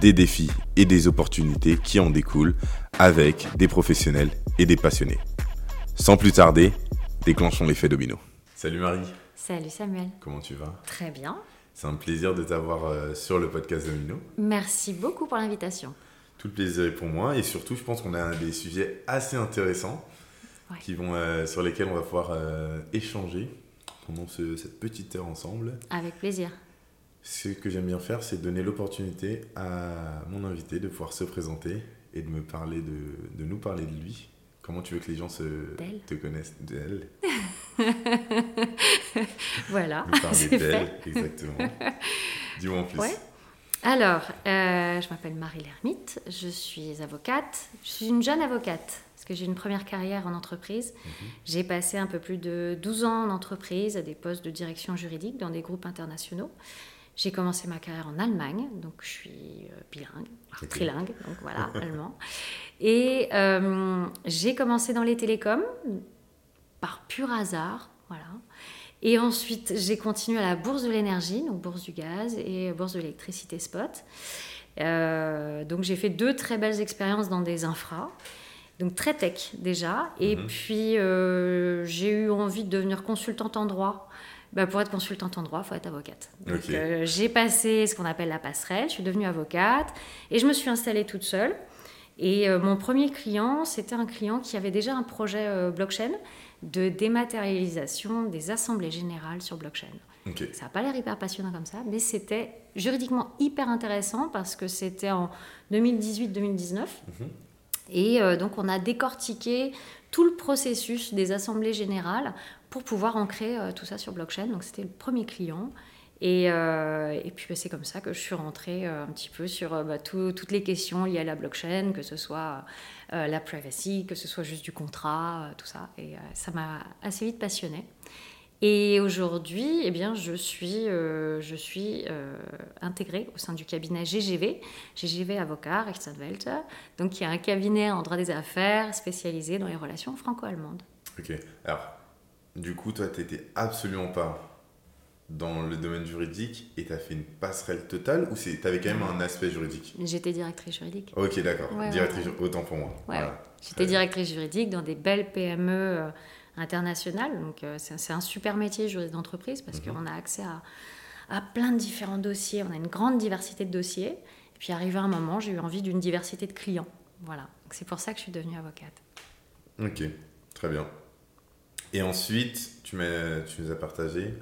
des défis et des opportunités qui en découlent avec des professionnels et des passionnés. Sans plus tarder, déclenchons l'effet domino. Salut Marie. Salut Samuel. Comment tu vas? Très bien. C'est un plaisir de t'avoir euh, sur le podcast Domino. Merci beaucoup pour l'invitation. Tout le plaisir est pour moi et surtout je pense qu'on a des sujets assez intéressants qui vont, euh, sur lesquels on va pouvoir euh, échanger pendant cette petite heure ensemble. Avec plaisir. Ce que j'aime bien faire, c'est donner l'opportunité à mon invité de pouvoir se présenter et de me parler de, de nous parler de lui. Comment tu veux que les gens se, te connaissent d'elle Voilà. Nous parler d'elle, exactement. Dis-moi en plus. Alors, euh, je m'appelle Marie Lermite, je suis avocate. Je suis une jeune avocate parce que j'ai une première carrière en entreprise. Mhm. J'ai passé un peu plus de 12 ans en entreprise à des postes de direction juridique dans des groupes internationaux. J'ai commencé ma carrière en Allemagne, donc je suis euh, bilingue, trilingue, donc voilà, allemand. Et euh, j'ai commencé dans les télécoms par pur hasard, voilà. Et ensuite, j'ai continué à la bourse de l'énergie, donc bourse du gaz et bourse de l'électricité spot. Euh, donc j'ai fait deux très belles expériences dans des infras, donc très tech déjà. Et mhm. puis j'ai eu envie de devenir consultante en droit bah, pour être consultante en droit, il faut être avocate. Donc, euh, j'ai passé ce qu'on appelle la passerelle, je suis devenue avocate et je me suis installée toute seule. Et euh, mon premier client, c'était un client qui avait déjà un projet euh, blockchain de dématérialisation des assemblées générales sur blockchain. Ça n'a pas l'air hyper passionnant comme ça, mais c'était juridiquement hyper intéressant parce que c'était en 2018-2019. Mhm. Et donc on a décortiqué tout le processus des assemblées générales pour pouvoir ancrer euh, tout ça sur blockchain. Donc c'était le premier client. Et, euh, puis bah, c'est comme ça que je suis rentrée euh, un petit peu sur bah, toutes les questions liées à la blockchain, que ce soit la privacy, que ce soit juste du contrat, tout ça. Et ça m'a assez vite passionnée. Et aujourd'hui, eh bien, je suis, intégrée au sein du cabinet GGV, GGV Avocat Rechtsanwälte, donc qui est un cabinet en droit des affaires spécialisé dans les relations franco-allemandes. Ok. Alors, du coup, toi, tu n'étais absolument pas dans le domaine juridique et tu as fait une passerelle totale ou tu avais quand même un aspect juridique? J'étais directrice juridique. Ok, d'accord. directrice, autant pour moi. J'étais directrice juridique dans des belles PME euh, internationales. Donc, euh, c'est un super métier, juriste d'entreprise, parce mhm. qu'on a accès à, à plein de différents dossiers. On a une grande diversité de dossiers. Et puis, arrivé un moment, j'ai eu envie d'une diversité de clients. Voilà. C'est pour ça que je suis devenue avocate. Ok, très bien. Et ensuite, tu, tu nous as partagé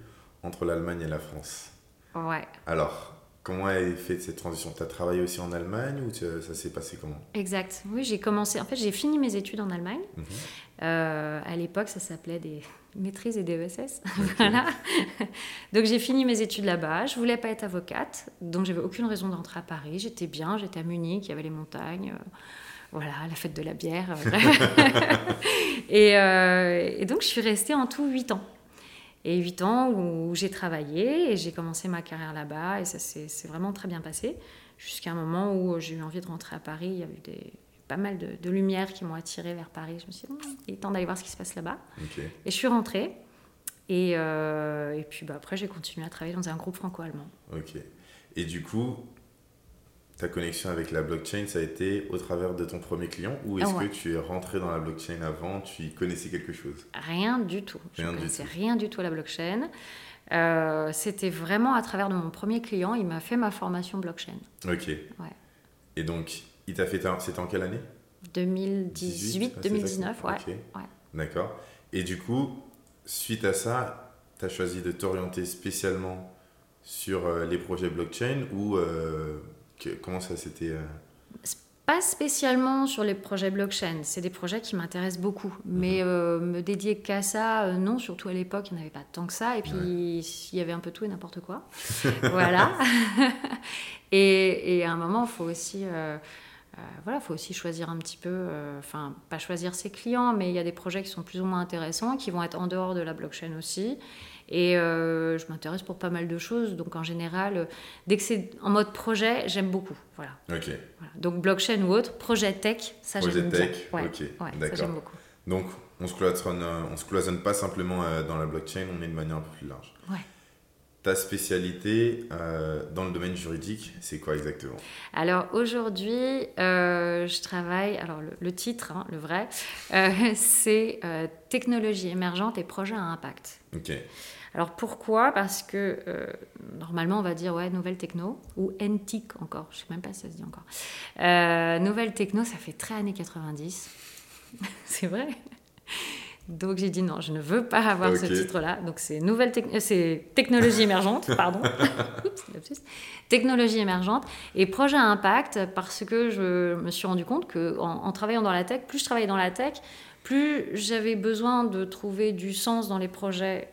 entre l'Allemagne et la France. Ouais. Alors, comment été fait cette transition? Tu as travaillé aussi en Allemagne ou ça s'est passé comment? Exact. Oui, j'ai commencé. En fait, j'ai fini mes études en Allemagne. Mhm. Euh, à l'époque, ça s'appelait des maîtrises et des ESS. voilà. Donc, j'ai fini mes études là-bas. Je voulais pas être avocate, donc j'avais aucune raison d'entrer à Paris. J'étais bien, j'étais à Munich, il y avait les montagnes. Euh, voilà, la fête de la bière. Euh, et, donc, je suis restée en tout 8 ans. Et 8 ans où, j'ai travaillé et j'ai commencé ma carrière là-bas et ça s'est vraiment très bien passé. Jusqu'à un moment où j'ai eu envie de rentrer à Paris. Il y a eu des, pas mal de, lumières qui m'ont attirée vers Paris. Je me suis dit, hmm, il est temps d'aller voir ce qui se passe là-bas. Et je suis rentrée. Et, euh, et puis bah, après, j'ai continué à travailler dans un groupe franco-allemand. Ok. Et du coup, ta connexion avec la blockchain, ça a été au travers de ton premier client ou est-ce que tu es rentré dans la blockchain avant, tu y connaissais quelque chose? Rien du tout. je ne connaissais rien du tout à la blockchain. Euh, c'était vraiment à travers de mon premier client, il m'a fait ma formation blockchain. Ok. Ouais. Et donc, il t'a fait, c'était en quelle année? 2018, 2019, ouais. ouais. D'accord. Et du coup, suite à ça, tu as choisi de t'orienter spécialement sur euh, les projets blockchain ou euh, comment ça s'était... Euh, pas spécialement sur les projets blockchain, c'est des projets qui m'intéressent beaucoup. Mais mhm. euh, me dédier qu'à ça, euh, non, surtout à l'époque, il n'y en avait pas tant que ça. Et puis, il y avait un peu tout et n'importe quoi. voilà. et, et, à un moment, il faut aussi voilà, il faut aussi choisir un petit peu, enfin, pas choisir ses clients, mais il y a des projets qui sont plus ou moins intéressants, qui vont être en dehors de la blockchain aussi. Et je m'intéresse pour pas mal de choses. Donc en général, dès que c'est en mode projet, j'aime beaucoup. Voilà. Ok. Donc blockchain ou autre, projet tech, ça j'aime Projet tech, ok. ça j'aime beaucoup. Donc on ne se, cloisonne, on se cloisonne pas simplement dans la blockchain, on est de manière un peu plus large. Ouais. Ta spécialité euh, dans le domaine juridique, c'est quoi exactement? Alors aujourd'hui, euh, je travaille, alors le, titre, hein, le vrai, euh, c'est technologie émergente et projet à impact. Ok. Alors pourquoi? Parce que normalement on va dire ouais nouvelle techno ou NTIC encore, je sais même pas si ça se dit encore. nouvelle techno, ça fait très années 90. c'est vrai? Donc j'ai dit non, je ne veux pas avoir ce titre-là. Donc c'est nouvelle euh, c'est technologie émergente, pardon. technologie émergente et projet à impact parce que je me suis rendu compte que en, travaillant dans la tech, plus je travaillais dans la tech, plus j'avais besoin de trouver du sens dans les projets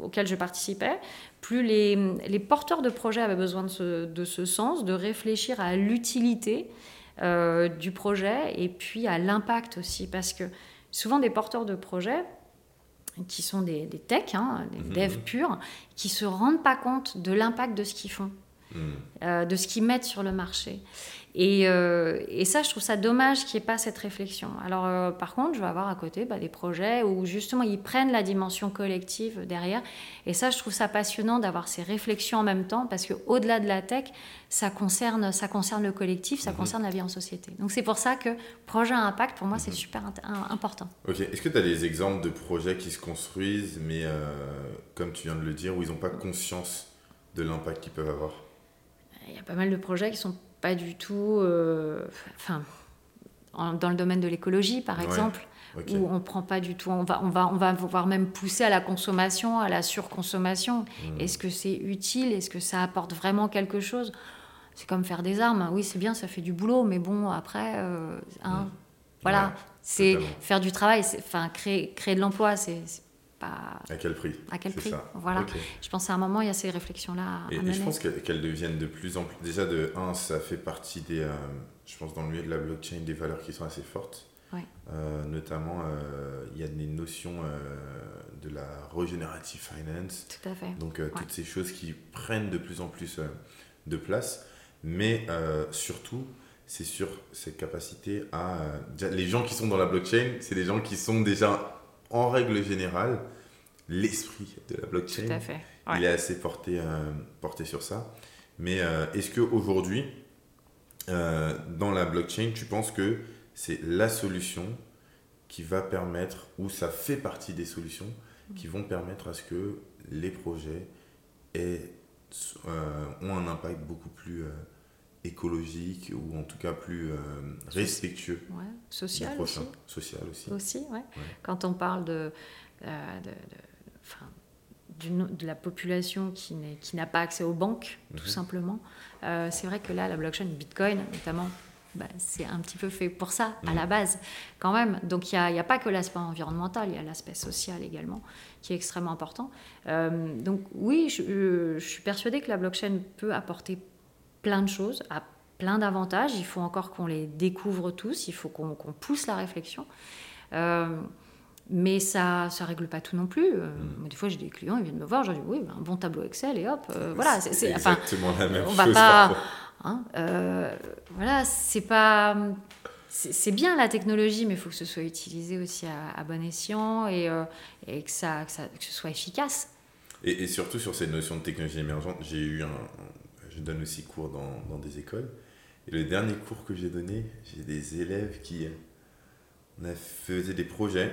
auxquels je participais, plus les, les porteurs de projets avaient besoin de ce, de ce sens, de réfléchir à l'utilité euh, du projet et puis à l'impact aussi parce que souvent des porteurs de projets qui sont des, des techs, hein, des mhm. devs purs, qui se rendent pas compte de l'impact de ce qu'ils font, mhm. euh, de ce qu'ils mettent sur le marché. Euh, et, ça, je trouve ça dommage qu'il n'y ait pas cette réflexion. Alors, euh, par contre, je vais avoir à côté bah, des projets où justement ils prennent la dimension collective derrière. Et ça, je trouve ça passionnant d'avoir ces réflexions en même temps parce qu'au-delà de la tech, ça concerne, ça concerne le collectif, ça mhm. concerne la vie en société. Donc, c'est pour ça que projet à impact, pour moi, c'est mhm. super important. Ok. Est-ce que tu as des exemples de projets qui se construisent, mais euh, comme tu viens de le dire, où ils n'ont pas conscience de l'impact qu'ils peuvent avoir? Il y a pas mal de projets qui sont pas du tout. Euh, enfin, dans le domaine de l'écologie, par exemple. où on prend pas du tout, on va, on va, on va voir même pousser à la consommation, à la surconsommation. Hmm. Est-ce que c'est utile? Est-ce que ça apporte vraiment quelque chose? C'est comme faire des armes. Oui, c'est bien, ça fait du boulot, mais bon, après, euh, hein, hmm. voilà, c'est faire du travail, enfin créer, créer de l'emploi, c'est à quel prix À quel prix Voilà. Je pense à un moment, il y a ces réflexions-là. Et, et, je pense qu'elles deviennent de plus en plus. Déjà, de un, ça fait partie des. Euh, je pense dans le milieu de la blockchain, des valeurs qui sont assez fortes. Euh, notamment, euh, il y a des notions de la regenerative finance. Tout à fait. Donc, toutes ces choses qui prennent de plus en plus de place. Mais surtout, c'est sur cette capacité à. les gens qui sont dans la blockchain, c'est des gens qui sont déjà en règle générale, l'esprit de la blockchain, il est assez porté, euh, porté sur ça. Mais euh, est-ce qu'aujourd'hui, euh, dans la blockchain, tu penses que c'est la solution qui va permettre, ou ça fait partie des solutions qui vont permettre à ce que les projets aient, ont un impact beaucoup plus écologique ou en tout cas plus euh, respectueux. Ouais. Social aussi. Social aussi. Aussi, ouais. Quand on parle de, euh, de, de, de, la population qui n'a pas accès aux banques, tout mhm. simplement, euh, c'est vrai que là, la blockchain, Bitcoin notamment, bah, c'est un petit peu fait pour ça, à la mhm. base, quand même. Donc, il n'y a, a, pas que l'aspect environnemental, il y a l'aspect social également, qui est extrêmement important. donc, oui, je, je, suis persuadée que la blockchain peut apporter plein de choses, a plein d'avantages. Il faut encore qu'on les découvre tous, il faut qu'on pousse la réflexion. Euh, mais ça ne règle pas tout non plus. Euh, mm. Des fois, j'ai des clients, ils viennent me voir, je dis oui, ben, un bon tableau Excel et hop, euh, voilà. C'est exactement la même on chose. Va pas, hein, voilà, c'est pas. C'est bien la technologie, mais il faut que ce soit utilisé aussi à, bon escient et, et que, ça, que, ça, que, ce soit efficace. Et, et, surtout sur ces notions de technologie émergente, j'ai eu un, je donne aussi cours dans, dans, des écoles. Et le dernier cours que j'ai donné, j'ai des élèves qui on a faisaient des projets.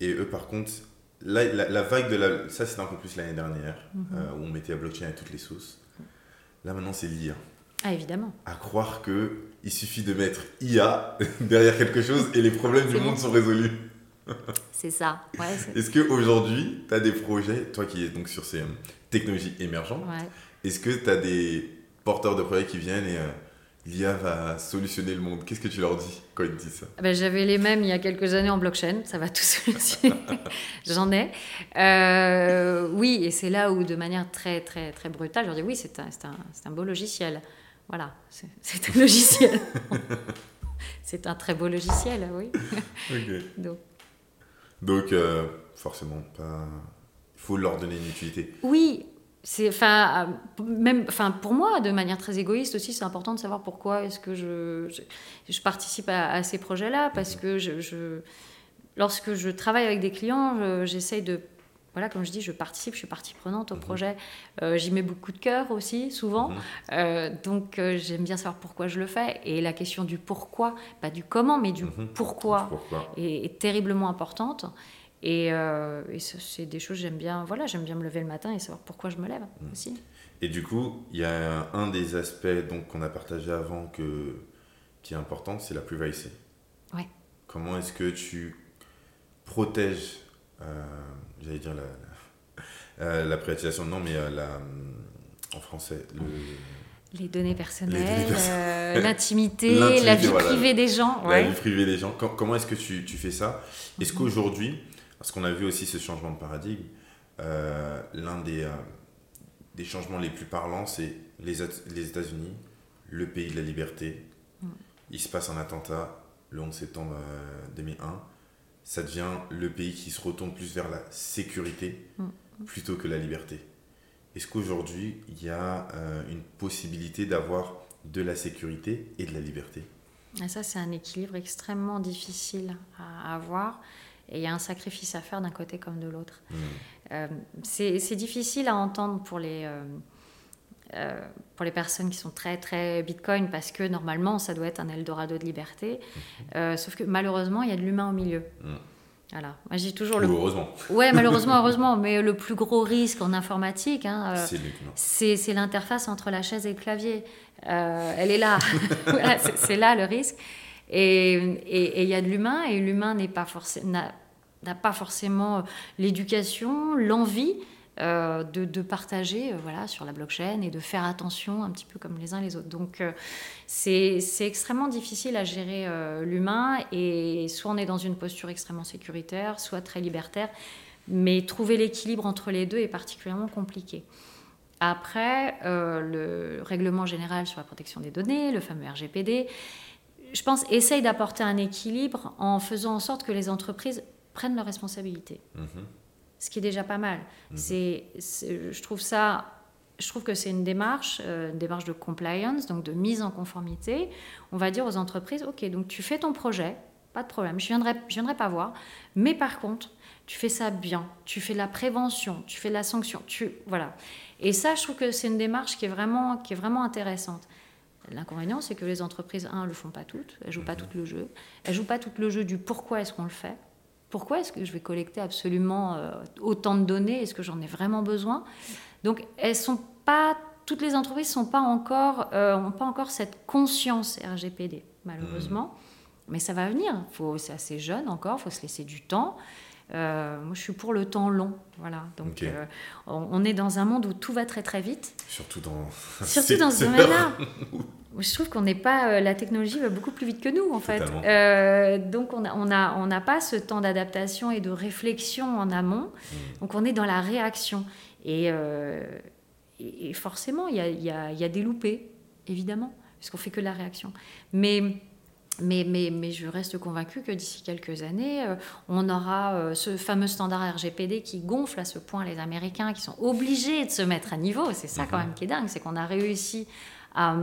Et eux, par contre, la, la, vague de la. Ça, c'était un peu plus l'année dernière, mhm. euh, où on mettait la blockchain à toutes les sauces. Là, maintenant, c'est l'IA. Ah, évidemment. À croire qu'il suffit de mettre IA derrière quelque chose et les problèmes du monde sont résolus. C'est ça. Ouais, Est-ce qu'aujourd'hui, tu as des projets, toi qui es donc sur ces euh, technologies émergentes, est-ce que tu as des porteurs de projets qui viennent et euh, l'IA va solutionner le monde? Qu'est-ce que tu leur dis quand ils te disent ça? Ah ben, J'avais les mêmes il y a quelques années en blockchain, ça va tout solutionner. J'en ai. Euh, oui, et c'est là où, de manière très, très, très brutale, je leur dis oui, c'est un, un, un, beau logiciel. Voilà, c'est un logiciel. c'est un très beau logiciel, oui. Donc, Donc euh, forcément, il faut leur donner une utilité. Oui, c'est enfin même enfin pour moi de manière très égoïste aussi c'est important de savoir pourquoi est-ce que je, je, participe à, ces projets là parce mhm. que je, lorsque je travaille avec des clients j'essaye de voilà, comme je dis, je participe, je suis partie prenante au mhm. projet. Euh, j'y mets beaucoup de cœur aussi, souvent. Mhm. Euh, donc, euh, j'aime bien savoir pourquoi je le fais. Et la question du pourquoi, pas du comment, mais du mhm. pourquoi, Est, terriblement importante. Et, c'est des choses j'aime bien. Voilà, j'aime bien me lever le matin et savoir pourquoi je me lève aussi. Et du coup, il y a un des aspects donc qu'on a partagé avant que, qui est important, c'est la privacy. Ouais. Comment est-ce que tu protèges j'allais dire la, la, euh, privatisation, non, mais euh, la, euh, en français, le... Les données personnelles, l'intimité, la vie privée des gens. La vie privée des gens. comment est-ce que tu, tu, fais ça? Est-ce mhm. qu'aujourd'hui, parce qu'on a vu aussi ce changement de paradigme, l'un des, des changements les plus parlants, c'est les, les États-Unis, le pays de la liberté. Mm. Il se passe un attentat le 11 septembre 2001 ça devient le pays qui se retourne plus vers la sécurité mm. plutôt que la liberté. Est-ce qu'aujourd'hui, il y a euh, une possibilité d'avoir de la sécurité et de la liberté? Et Ça, c'est un équilibre extrêmement difficile à avoir. Et il y a un sacrifice à faire d'un côté comme de l'autre. Mm. Euh, c'est difficile à entendre pour les, euh, pour les personnes qui sont très, très Bitcoin, parce que normalement, ça doit être un Eldorado de liberté. Mm. sauf que malheureusement, il y a de l'humain au milieu. Voilà. Moi, je dis toujours le. Heureusement. Ouais, malheureusement, heureusement. Mais le plus gros risque en informatique, hein, euh, c'est l'interface entre la chaise et le clavier. Euh, elle est là. c'est là le risque. Et il y a de l'humain, et l'humain n'a pas, pas forcément l'éducation, l'envie euh, de, partager euh, voilà, sur la blockchain et de faire attention un petit peu comme les uns les autres. Donc euh, c'est extrêmement difficile à gérer l'humain et soit on est dans une posture extrêmement sécuritaire, soit très libertaire, mais trouver l'équilibre entre les deux est particulièrement compliqué. Après, le règlement général sur la protection des données, le fameux RGPD, je pense, essaye d'apporter un équilibre en faisant en sorte que les entreprises prennent leurs responsabilités. Mm-hmm ce qui est déjà pas mal. Mhm. C'est, je trouve ça je trouve que c'est une démarche, euh, une démarche de compliance, donc de mise en conformité. On va dire aux entreprises, ok, donc tu fais ton projet, pas de problème, je viendrai, je viendrai pas voir, mais par contre, tu fais ça bien, tu fais de la prévention, tu fais de la sanction, tu voilà. Et ça, je trouve que c'est une démarche qui est vraiment, qui est vraiment intéressante. L'inconvénient, c'est que les entreprises, un, le font pas toutes, elles jouent pas mhm. tout le jeu, elles jouent pas tout le jeu du pourquoi est-ce qu'on le fait pourquoi est-ce que je vais collecter absolument euh, autant de données? Est-ce que j'en ai vraiment besoin? Donc, elles sont pas, toutes les entreprises sont pas encore, euh, ont pas encore cette conscience RGPD, malheureusement. Mmh. Mais ça va venir. c'est assez jeune encore, il faut se laisser du temps. Euh, moi, je suis pour le temps long. Voilà. Donc, on, est dans un monde où tout va très très vite. Surtout dans. Surtout dans ce domaine-là. je trouve qu'on n'est pas. Euh, la technologie va beaucoup plus vite que nous, en fait. Euh, donc, on n'a on a, on a pas ce temps d'adaptation et de réflexion en amont. Mm. Donc, on est dans la réaction. Et, euh, et forcément, il y a, y, a, y a, des loupés, évidemment, puisqu'on fait que de la réaction. Mais. Mais, mais, mais, je reste convaincue que d'ici quelques années, on aura ce fameux standard RGPD qui gonfle à ce point les Américains qui sont obligés de se mettre à niveau. C'est ça quand mm-hmm. même qui est dingue, c'est qu'on a réussi à,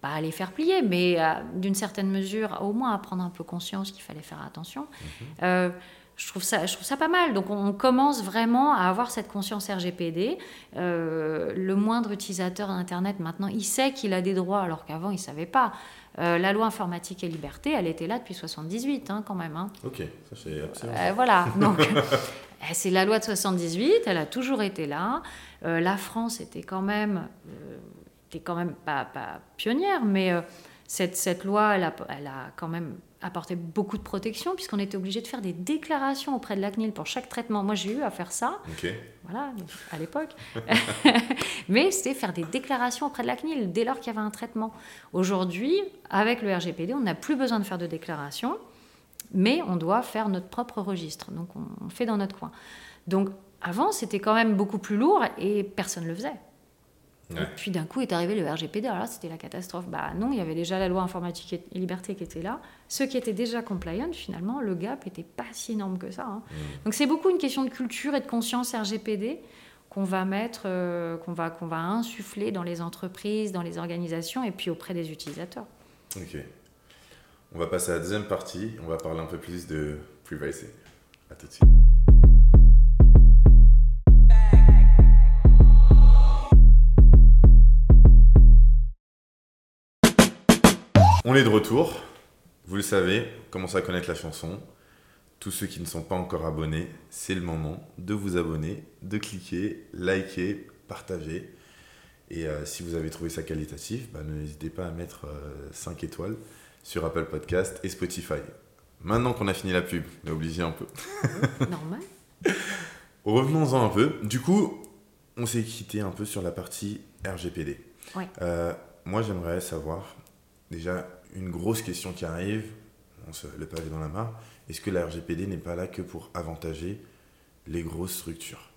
pas à les faire plier, mais euh, d'une certaine mesure, au moins à prendre un peu conscience qu'il fallait faire attention. Mhm. Euh, je trouve, ça, je trouve ça pas mal. Donc on commence vraiment à avoir cette conscience RGPD. Euh, le moindre utilisateur d'Internet maintenant, il sait qu'il a des droits alors qu'avant il ne savait pas. la loi informatique et liberté, elle était là depuis 78 hein, quand même. Hein. Ok, ça c'est absolument. voilà, donc c'est la loi de 78, elle a toujours été là. la France était quand même qui est quand même pas, pas pionnière, mais euh, cette, cette, loi, elle a, elle a, quand même apporté beaucoup de protection, puisqu'on était obligé de faire des déclarations auprès de la CNIL pour chaque traitement. Moi, j'ai eu à faire ça, voilà, à l'époque. mais c'était faire des déclarations auprès de la CNIL dès lors qu'il y avait un traitement. Aujourd'hui, avec le RGPD, on n'a plus besoin de faire de déclaration, mais on doit faire notre propre registre. Donc, on, on fait dans notre coin. Donc, avant, c'était quand même beaucoup plus lourd et personne ne le faisait. Et puis d'un coup est arrivé le RGPD. Alors là, c'était la catastrophe. Bah non, il y avait déjà la loi informatique et liberté qui était là. Ceux qui étaient déjà compliant, finalement, le gap n'était pas si énorme que ça. Hein. Mmh. Donc c'est beaucoup une question de culture et de conscience RGPD qu'on va mettre, euh, qu'on va, qu'on va insuffler dans les entreprises, dans les organisations et puis auprès des utilisateurs. Ok. On va passer à la deuxième partie. On va parler un peu plus de privacy. À tout de suite. On est de retour. Vous le savez, commencez à connaître la chanson. Tous ceux qui ne sont pas encore abonnés, c'est le moment de vous abonner, de cliquer, liker, partager. Et euh, si vous avez trouvé ça qualitatif, bah, n'hésitez pas à mettre 5 euh, étoiles sur Apple Podcast et Spotify. Maintenant qu'on a fini la pub, on est obligé un peu. Normal. Revenons-en un peu. Du coup, on s'est quitté un peu sur la partie RGPD. Euh, moi, j'aimerais savoir, déjà, une grosse question qui arrive, on se le pavé dans la mare, est-ce que la RGPD n'est pas là que pour avantager les grosses structures?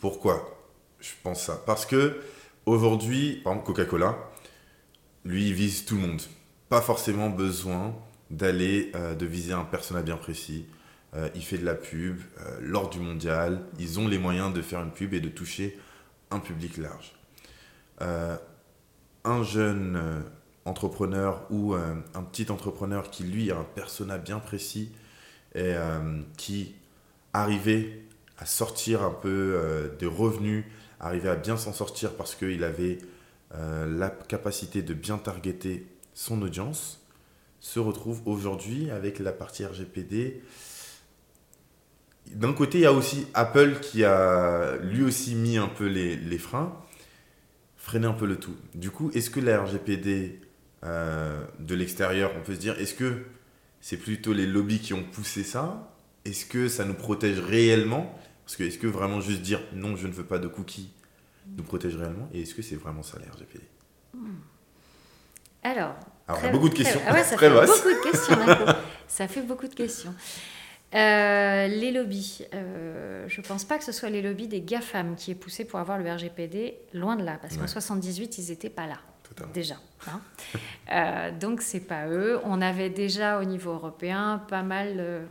Pourquoi? Je pense ça Parce que aujourd'hui, par exemple Coca-Cola, lui, il vise tout le monde. Pas forcément besoin d'aller, euh, de viser un personnage bien précis. Euh, il fait de la pub euh, lors du mondial. Ils ont les moyens de faire une pub et de toucher un public large. un jeune entrepreneur ou euh, un petit entrepreneur qui, lui, a un persona bien précis et euh, qui arrivait à sortir un peu euh, des revenus, arrivait à bien s'en sortir parce qu'il avait la capacité de bien targeter son audience, se retrouve aujourd'hui avec la partie RGPD. D'un côté, il y a aussi Apple qui a lui aussi mis un peu les, les freins, freiné un peu le tout. Du coup, est-ce que la RGPD euh, de l'extérieur, on peut se dire, est-ce que c'est plutôt les lobbies qui ont poussé ça? Est-ce que ça nous protège réellement? Parce que est-ce que vraiment juste dire non, je ne veux pas de cookies nous protège réellement? Et est-ce que c'est vraiment ça la RGPD Alors, Alors beaucoup de questions. Ah ça fait beaucoup de questions. ça fait beaucoup de questions. les lobbies. Euh, je ne pense pas que ce soit les lobbies des GAFAM qui aient poussé pour avoir le RGPD, loin de là, parce qu'en 78, ils n'étaient pas là déjà. Hein. euh, donc c'est pas eux. On avait déjà au niveau européen pas mal, euh,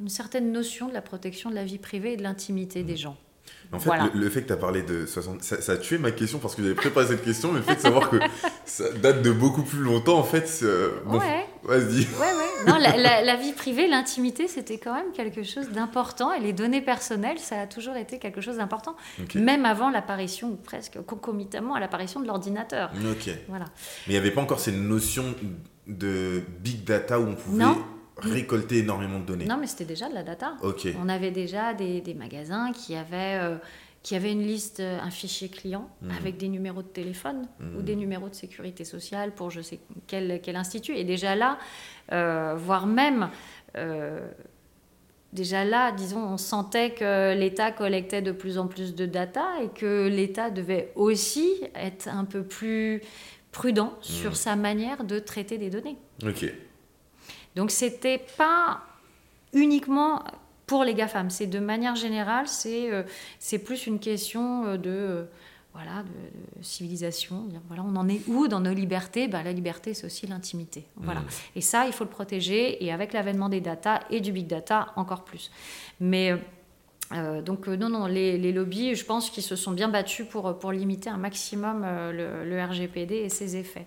une certaine notion de la protection de la vie privée et de l'intimité des mmh. gens. En fait, le, fait que tu as parlé de 60... Ça, a tué ma question parce que j'avais préparé cette question, mais le fait de savoir que ça date de beaucoup plus longtemps, en fait... ouais. Vas-y. Ouais, ouais. Non, la, vie privée, l'intimité, c'était quand même quelque chose d'important. Et les données personnelles, ça a toujours été quelque chose d'important. Même avant l'apparition, ou presque concomitamment à l'apparition de l'ordinateur. Ok. Voilà. Mais il n'y avait pas encore ces notions de big data où on pouvait... Non récolter énormément de données. Non, mais c'était déjà de la data. On avait déjà des, des magasins qui avaient, euh, qui avaient une liste, euh, un fichier client mhm. avec des numéros de téléphone ou mhm. des numéros de sécurité sociale pour je sais quel, quel institut. Et déjà là, euh, voire même déjà là, disons, on sentait que l'État collectait de plus en plus de data et que l'État devait aussi être un peu plus prudent sur mhm. sa manière de traiter des données. Ok. Donc c'était pas uniquement pour les GAFAM, c'est de manière générale, c'est euh, c'est plus une question euh, de euh, voilà de, civilisation. Voilà, on en est où dans nos libertés? Ben, La liberté, c'est aussi l'intimité. Voilà. Mmh. Et ça, il faut le protéger. Et avec l'avènement des data et du big data, encore plus. Mais euh, donc euh, non, non, les, lobbies, je pense qu'ils se sont bien battus pour, pour limiter un maximum euh, le, RGPD et ses effets.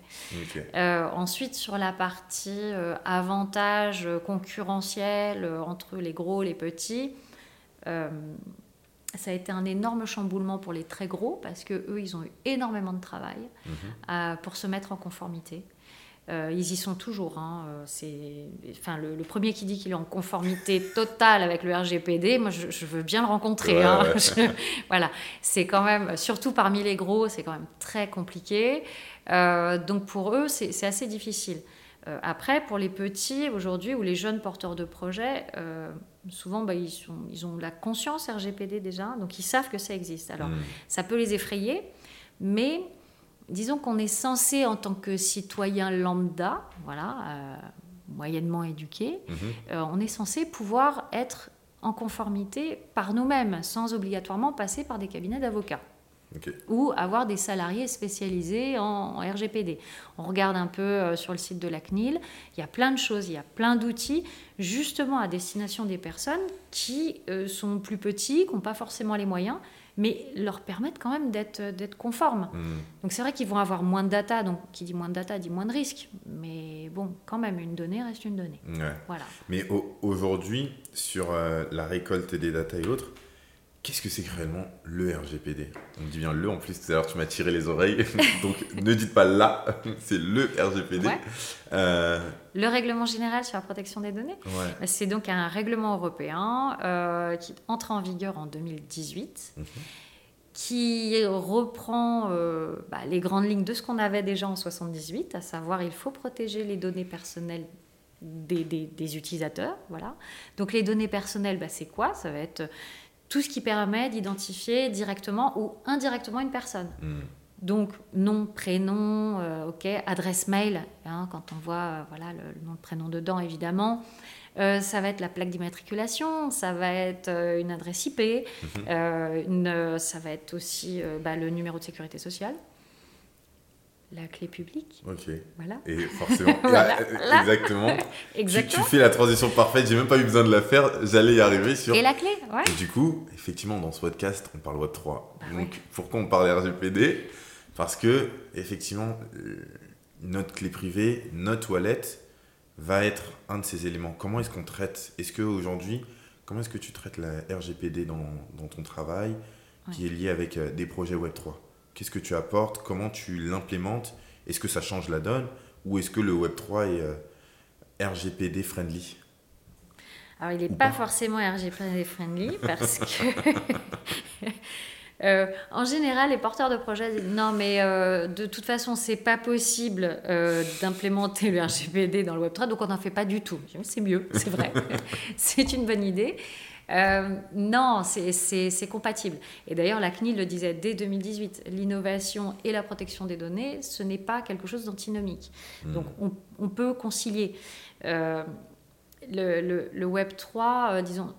ensuite, sur la partie avantage concurrentiel entre les gros et les petits, ça a été un énorme chamboulement pour les très gros parce que eux, ils ont eu énormément de travail mhm. pour se mettre en conformité. Euh, ils y sont toujours. Hein. Euh, c'est, enfin, le, premier qui dit qu'il est en conformité totale avec le RGPD, moi je, veux bien le rencontrer. Hein. voilà, c'est quand même, surtout parmi les gros, c'est quand même très compliqué. Euh, donc pour eux, c'est, assez difficile. après, pour les petits aujourd'hui ou les jeunes porteurs de projets, souvent bah, ils, sont, ils ont la conscience RGPD déjà, donc ils savent que ça existe. Alors hmm. ça peut les effrayer, mais disons qu'on est censé, en tant que citoyen lambda, voilà, euh, moyennement éduqué, mhm. euh, on est censé pouvoir être en conformité par nous-mêmes, sans obligatoirement passer par des cabinets d'avocats. ou avoir des salariés spécialisés en, RGPD. On regarde un peu euh, sur le site de la CNIL, il y a plein de choses, il y a plein d'outils justement à destination des personnes qui sont plus petits, qui n'ont pas forcément les moyens, mais leur permettent quand même d'être, d'être conformes. Hmm. Donc c'est vrai qu'ils vont avoir moins de data, donc qui dit moins de data dit moins de risques, mais bon, quand même, une donnée reste une donnée. Voilà. Mais aujourd'hui, sur euh, la récolte des data et autres, Qu'est-ce que c'est réellement le RGPD On dit bien le, en plus tout à l'heure tu m'as tiré les oreilles, donc ne dites pas là, c'est le RGPD. Euh, le règlement général sur la protection des données, bah, c'est donc un règlement européen euh, qui entre en vigueur en 2018, mhm. qui reprend euh, bah, les grandes lignes de ce qu'on avait déjà en 78, à savoir il faut protéger les données personnelles des, des, utilisateurs. Voilà. Donc les données personnelles, bah, c'est quoi? Ça va être tout ce qui permet d'identifier directement ou indirectement une personne. Hmm. Donc nom, prénom, euh, ok, adresse mail, hein, quand on voit euh, voilà le, nom, le prénom dedans évidemment. Euh, ça va être la plaque d'immatriculation, ça va être une adresse IP, mhm. une, ça va être aussi bah, le numéro de sécurité sociale la clé publique. Ok. Voilà. Et forcément, exactement. exactement. Tu, fais la transition parfaite, j'ai même pas eu besoin de la faire, j'allais y arriver sur. Et la clé, ouais. Et du coup, effectivement, dans ce podcast, on parle Web 3. Bah Donc, pourquoi on parle RGPD Parce que, effectivement, euh, notre clé privée, notre wallet, va être un de ces éléments. Comment est-ce qu'on traite? Est-ce qu'aujourd'hui, comment est-ce que tu traites la RGPD dans, dans ton travail qui est lié avec euh, des projets Web 3 Qu'est-ce que tu apportes? Comment tu l'implémentes? Est-ce que ça change la donne? Ou est-ce que le Web3 est euh, RGPD friendly? Alors, il n'est pas, forcément RGPD friendly parce que. Euh, en général, les porteurs de projets disent non, mais euh, de toute façon, c'est pas possible d'implémenter le RGPD dans le Web3, donc on n'en fait pas du tout. C'est mieux, c'est vrai, c'est une bonne idée. Euh, non, c'est compatible. Et d'ailleurs, la CNIL le disait dès 2018, l'innovation et la protection des données, ce n'est pas quelque chose d'antinomique. Hmm. Donc, on, peut concilier euh, le, Web 3, euh, disons,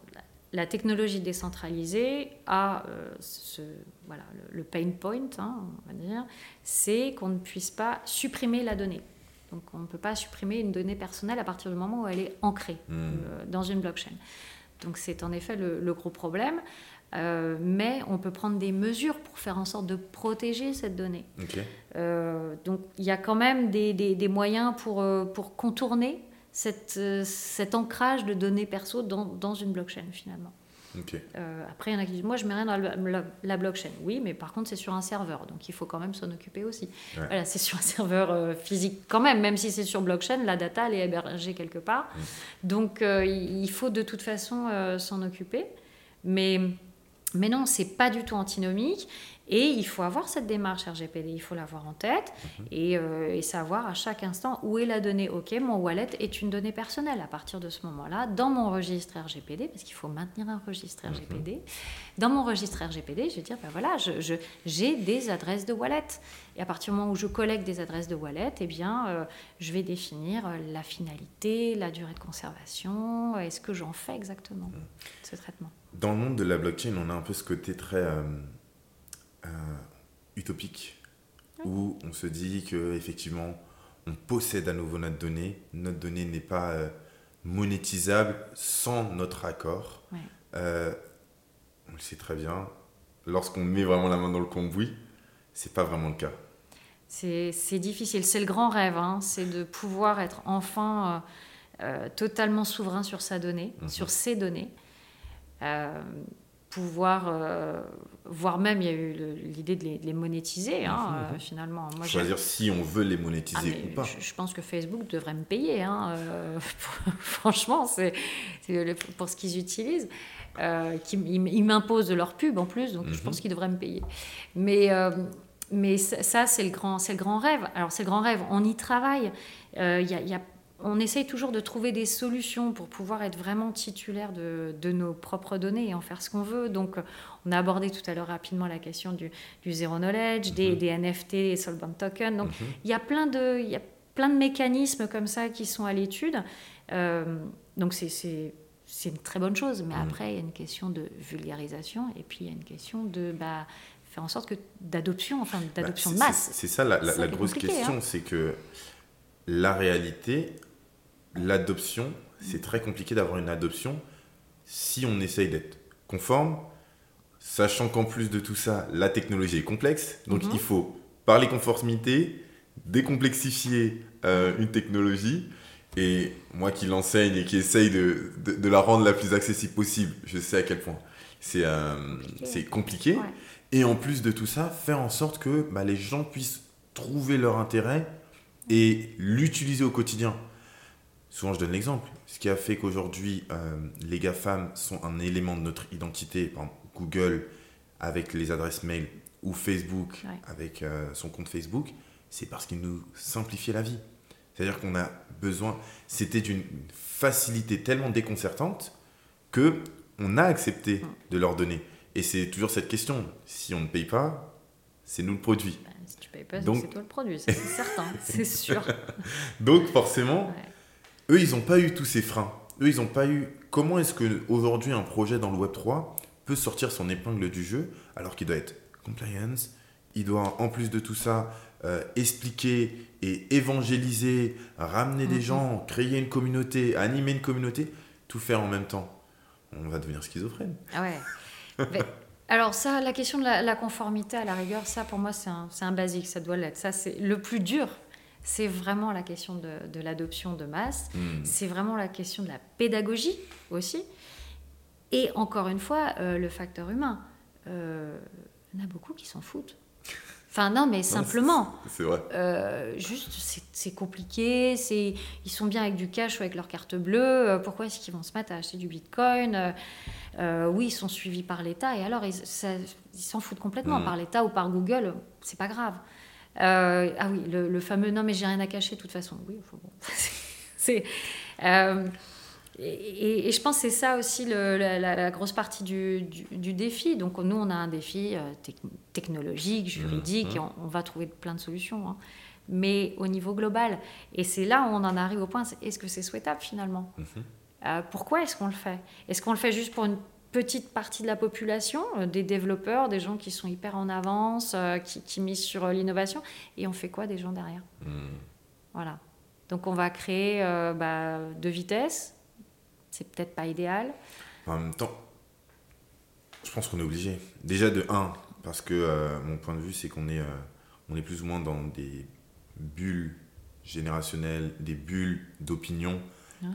la technologie décentralisée a ce, voilà, le, pain point, hein, on va dire, c'est qu'on ne puisse pas supprimer la donnée. Donc on ne peut pas supprimer une donnée personnelle à partir du moment où elle est ancrée hmm. dans une blockchain. Donc c'est en effet le, gros problème. Euh, mais on peut prendre des mesures pour faire en sorte de protéger cette donnée. Euh, donc il y a quand même des, des, moyens pour, euh, pour contourner cette, cet ancrage de données perso dans, dans une blockchain finalement. Euh, après, il y en a qui disent Moi, je mets rien dans la, blockchain. Oui, mais par contre, c'est sur un serveur. Donc, il faut quand même s'en occuper aussi. Voilà, c'est sur un serveur euh, physique quand même. Même si c'est sur blockchain, la data, elle est hébergée quelque part. Mm. Donc, euh, il faut de toute façon s'en occuper. Mais, mais non, c'est pas du tout antinomique. Et il faut avoir cette démarche RGPD, il faut l'avoir en tête mhm. euh, et, savoir à chaque instant où est la donnée. Ok, mon wallet est une donnée personnelle à partir de ce moment-là, dans mon registre RGPD, parce qu'il faut maintenir un registre RGPD. Mhm. Dans mon registre RGPD, je vais dire, ben voilà, j'ai des adresses de wallet. Et à partir du moment où je collecte des adresses de wallet, eh bien, euh, je vais définir euh, la finalité, la durée de conservation, est-ce que j'en fais exactement mhm. ce traitement? Dans le monde de la blockchain, on a un peu ce côté très euh, utopique où on se dit que effectivement on possède à nouveau notre donnée, notre donnée n'est pas euh, monétisable sans notre accord. Euh, on le sait très bien, lorsqu'on met vraiment la main dans le cambouis, c'est pas vraiment le cas. C'est difficile, c'est le grand rêve, hein. c'est de pouvoir être enfin totalement souverain sur sa donnée, mhm. sur ses données pouvoir, euh, voire même il y a eu l'idée de, les monétiser hein, euh, finalement. Moi, Choisir si on veut les monétiser ah, ou pas. Je, pense que Facebook devrait me payer, hein, euh, franchement, c'est pour ce qu'ils utilisent. Qui, ils m'imposent de leur pub en plus, donc je pense mhm. qu'ils devraient me payer. Mais, mais ça, c'est le, grand, le grand rêve. Alors, c'est le grand rêve, on y travaille. Il y a, y a on essaye toujours de trouver des solutions pour pouvoir être vraiment titulaire de, nos propres données et en faire ce qu'on veut. Donc, on a abordé tout à l'heure rapidement la question du, zero knowledge, des, mhm. NFT, des solvent tokens. Donc, mhm. il, y a plein de, il y a plein de mécanismes comme ça qui sont à l'étude. Euh, donc, c'est une très bonne chose. Mais mhm. après, il y a une question de vulgarisation et puis il y a une question de bah, faire en sorte que d'adoption, enfin Bah, d'adoption c'est- de masse. C'est ça la, la- grosse question, hein. c'est que la réalité, l'adoption, c'est très compliqué d'avoir une adoption si on essaye d'être conforme, sachant qu'en plus de tout ça, la technologie est complexe. Donc Mhm. il faut parler conformité, décomplexifier euh, une technologie. Et moi qui l'enseigne et qui essaye de, de- de la rendre la plus accessible possible, je sais à quel point c'est euh, Compliqué. c'est compliqué. Ouais. Et en plus de tout ça, faire en sorte que bah, les gens puissent trouver leur intérêt et l'utiliser au quotidien. Souvent, je donne l'exemple. Ce qui a fait qu'aujourd'hui, euh, les GAFAM sont un élément de notre identité. Par exemple, Google avec les adresses mail ou Facebook Ouais. avec euh, son compte Facebook, c'est parce qu'ils nous simplifiaient la vie. C'est-à-dire qu'on a besoin. C'était d'une facilité tellement déconcertante que on a accepté de leur donner. Et c'est toujours cette question. Si on ne paye pas, c'est nous le produit. Bah, si tu payes pas, Donc- c'est toi le produit, c'est certain, c'est sûr. Donc forcément, Ouais. Eux, ils n'ont pas eu tous ces freins. Eux, ils n'ont pas eu. Comment est-ce que aujourd'hui un projet dans le Web 3 peut sortir son épingle du jeu alors qu'il doit être compliance, il doit en plus de tout ça euh, expliquer et évangéliser, ramener des Mhm. gens, créer une communauté, animer une communauté, tout faire en même temps? On va devenir schizophrène. Ah ouais. Mais, alors ça, la question de la, la conformité, à la rigueur, ça pour moi c'est un, c'est un basique, ça doit l'être. Ça c'est le plus dur. C'est vraiment la question de, de l'adoption de masse. Hmm. C'est vraiment la question de la pédagogie aussi. Et encore une fois, euh, le facteur humain. Euh, il y en a beaucoup qui s'en foutent. Enfin non, mais simplement. C'est vrai. Euh, juste, c'est- compliqué. C'est, ils sont bien avec du cash ou avec leur carte bleue. euh, pourquoi est-ce qu'ils vont se mettre à acheter du bitcoin? Euh, euh, Oui, ils sont suivis par l'État. Et alors, ils s'en foutent complètement. Mhm. Par l'État ou par Google, c'est pas grave. Euh, ah oui, le, le fameux non, mais j'ai rien à cacher de toute façon. Oui, bon. c'est. euh, et, et- et je pense que c'est ça aussi le- la, la- la grosse partie du, du- du défi. Donc nous, on a un défi euh, tec- technologique, juridique, Mhm. et on, on va trouver plein de solutions. hein. Mais au niveau global, et c'est là où on en arrive au point, est-ce que c'est souhaitable finalement? Mhm. Euh, Pourquoi est-ce qu'on le fait? Est-ce qu'on le fait juste pour une petite partie de la population, euh, des développeurs, des gens qui sont hyper en avance, euh, qui, qui misent sur euh, l'innovation, et on fait quoi des gens derrière? Hmm. voilà. Donc on va créer euh, bah, deux vitesses. C'est peut-être pas idéal. En même temps, je pense qu'on est obligé. Déjà de 1, parce que euh, mon point de vue, c'est qu'on est, euh, on est plus ou moins dans des bulles générationnelles, des bulles d'opinion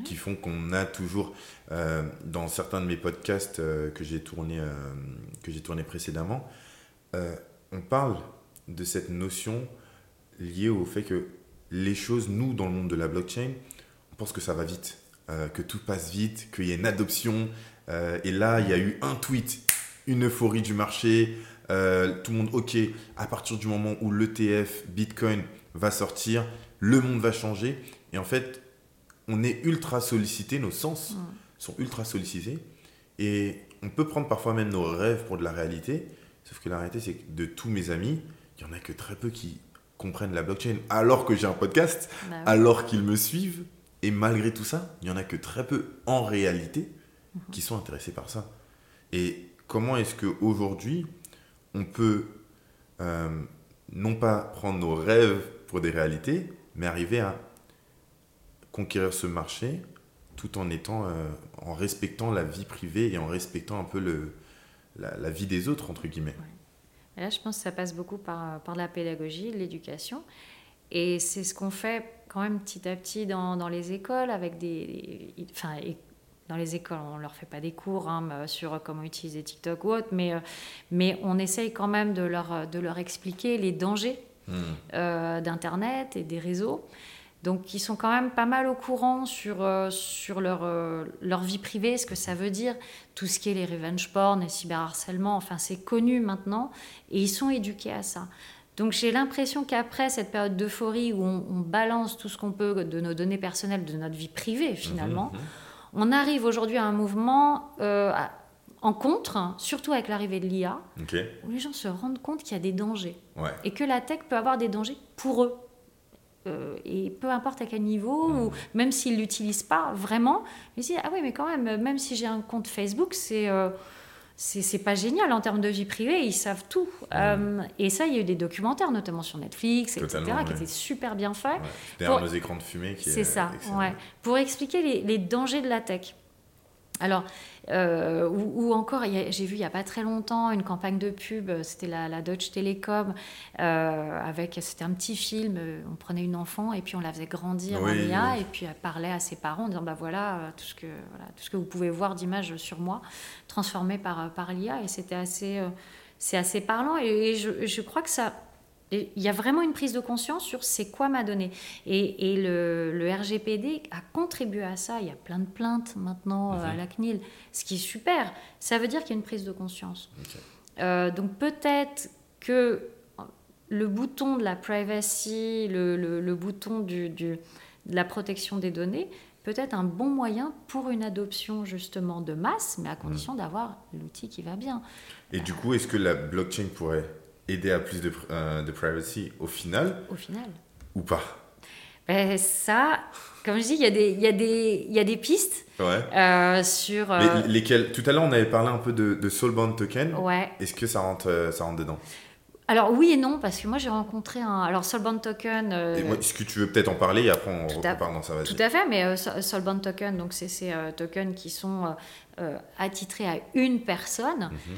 Qui font qu'on a toujours, euh, dans certains de mes podcasts euh, que j'ai tourné, euh, tourné précédemment, on parle de cette notion liée au fait que les choses, nous, dans le monde de la blockchain, on pense que ça va vite, que tout passe vite, qu'il y a une adoption. et là, il y a eu un tweet, une euphorie du marché, tout le monde, ok, à partir du moment où l'ETF Bitcoin va sortir, le monde va changer. Et en fait, on est ultra sollicité, nos sens sont ultra sollicités. Et on peut prendre parfois même nos rêves pour de la réalité. Sauf que la réalité, c'est que de tous mes amis, il y en a que très peu qui comprennent la blockchain alors que j'ai un podcast, Bah oui. alors qu'ils me suivent. Et malgré tout ça, il y en a que très peu en réalité Mhm. qui sont intéressés par ça. Et comment est-ce qu'aujourd'hui, on peut euh, non pas prendre nos rêves pour des réalités, mais arriver à conquérir ce marché tout en étant euh, en respectant la vie privée et en respectant un peu le, la, la vie des autres entre guillemets. Et là, je pense que ça passe beaucoup par, par la pédagogie, l'éducation. Et c'est ce qu'on fait quand même petit à petit dans, dans les écoles, avec des. des- Enfin, dans les écoles, on ne leur fait pas des cours hein, sur comment utiliser TikTok ou autre, mais, euh, mais on essaye quand même de leur, de leur expliquer les dangers euh, d'Internet et des réseaux. Donc, ils sont quand même pas mal au courant sur, euh, sur leur, euh, leur vie privée, ce que ça veut dire, tout ce qui est les revenge porn, les cyberharcèlements, enfin, c'est connu maintenant, et ils sont éduqués à ça. Donc, j'ai l'impression qu'après cette période d'euphorie où on, on balance tout ce qu'on peut de nos données personnelles, de notre vie privée, finalement, Mhm, mhm. on arrive aujourd'hui à un mouvement euh, à- en contre, hein, surtout avec l'arrivée de l'IA, où les gens se rendent compte qu'il y a des dangers Ouais. et que la tech peut avoir des dangers pour eux. Euh, et peu importe à quel niveau, Mhm. ou même s'ils ne l'utilisent pas vraiment, ils se disent Ah oui, mais quand même, même si j'ai un compte Facebook, c'est. euh, c'est pas génial en termes de vie privée, ils savent tout. Euh, et ça, il y a eu des documentaires, notamment sur Netflix, etc., qui étaient super bien faits. Derrière nos écrans de fumée. C'est ça, ouais. Pour expliquer les, les, dangers de la tech. Alors, euh, ou, encore, j'ai vu il n'y a pas très longtemps une campagne de pub, c'était la, Deutsche Telekom, euh, avec, c'était un petit film, on prenait une enfant et puis on la faisait grandir en IA, et puis elle parlait à ses parents en disant, bah voilà, tout ce que, voilà, tout ce que vous pouvez voir d'images sur moi, transformé par, par l'IA, et c'était assez, euh, c'est assez parlant, et, je, je crois que ça il y a vraiment une prise de conscience sur c'est quoi ma donnée. Et, le, RGPD a contribué à ça. Il y a plein de plaintes maintenant euh, à mhm. la CNIL, ce qui est super. Ça veut dire qu'il y a une prise de conscience. Euh, donc peut-être que le bouton de la privacy, le, bouton du, de la protection des données, peut être un bon moyen pour une adoption justement de masse, mais à condition mhm. d'avoir l'outil qui va bien. Et du coup, est-ce que la blockchain pourrait aider à plus de, euh, de privacy au final Au final. Ou pas? Ben, Ça, comme je dis, il y, a des, y, a des, y a des pistes ouais. euh, sur... Euh, lesquelles? Tout à l'heure, on avait parlé un peu de, de Soulbound Token. Ouais. Est-ce que ça rentre, euh, ça rentre dedans? Alors oui et non, parce que moi j'ai rencontré un... Alors Soulbound Token... Est-ce que tu veux peut-être en parler et après on repart dans ça Tout à fait, mais euh, Soulbound Token, donc c'est ces tokens qui sont attitrés à une personne. Mhm.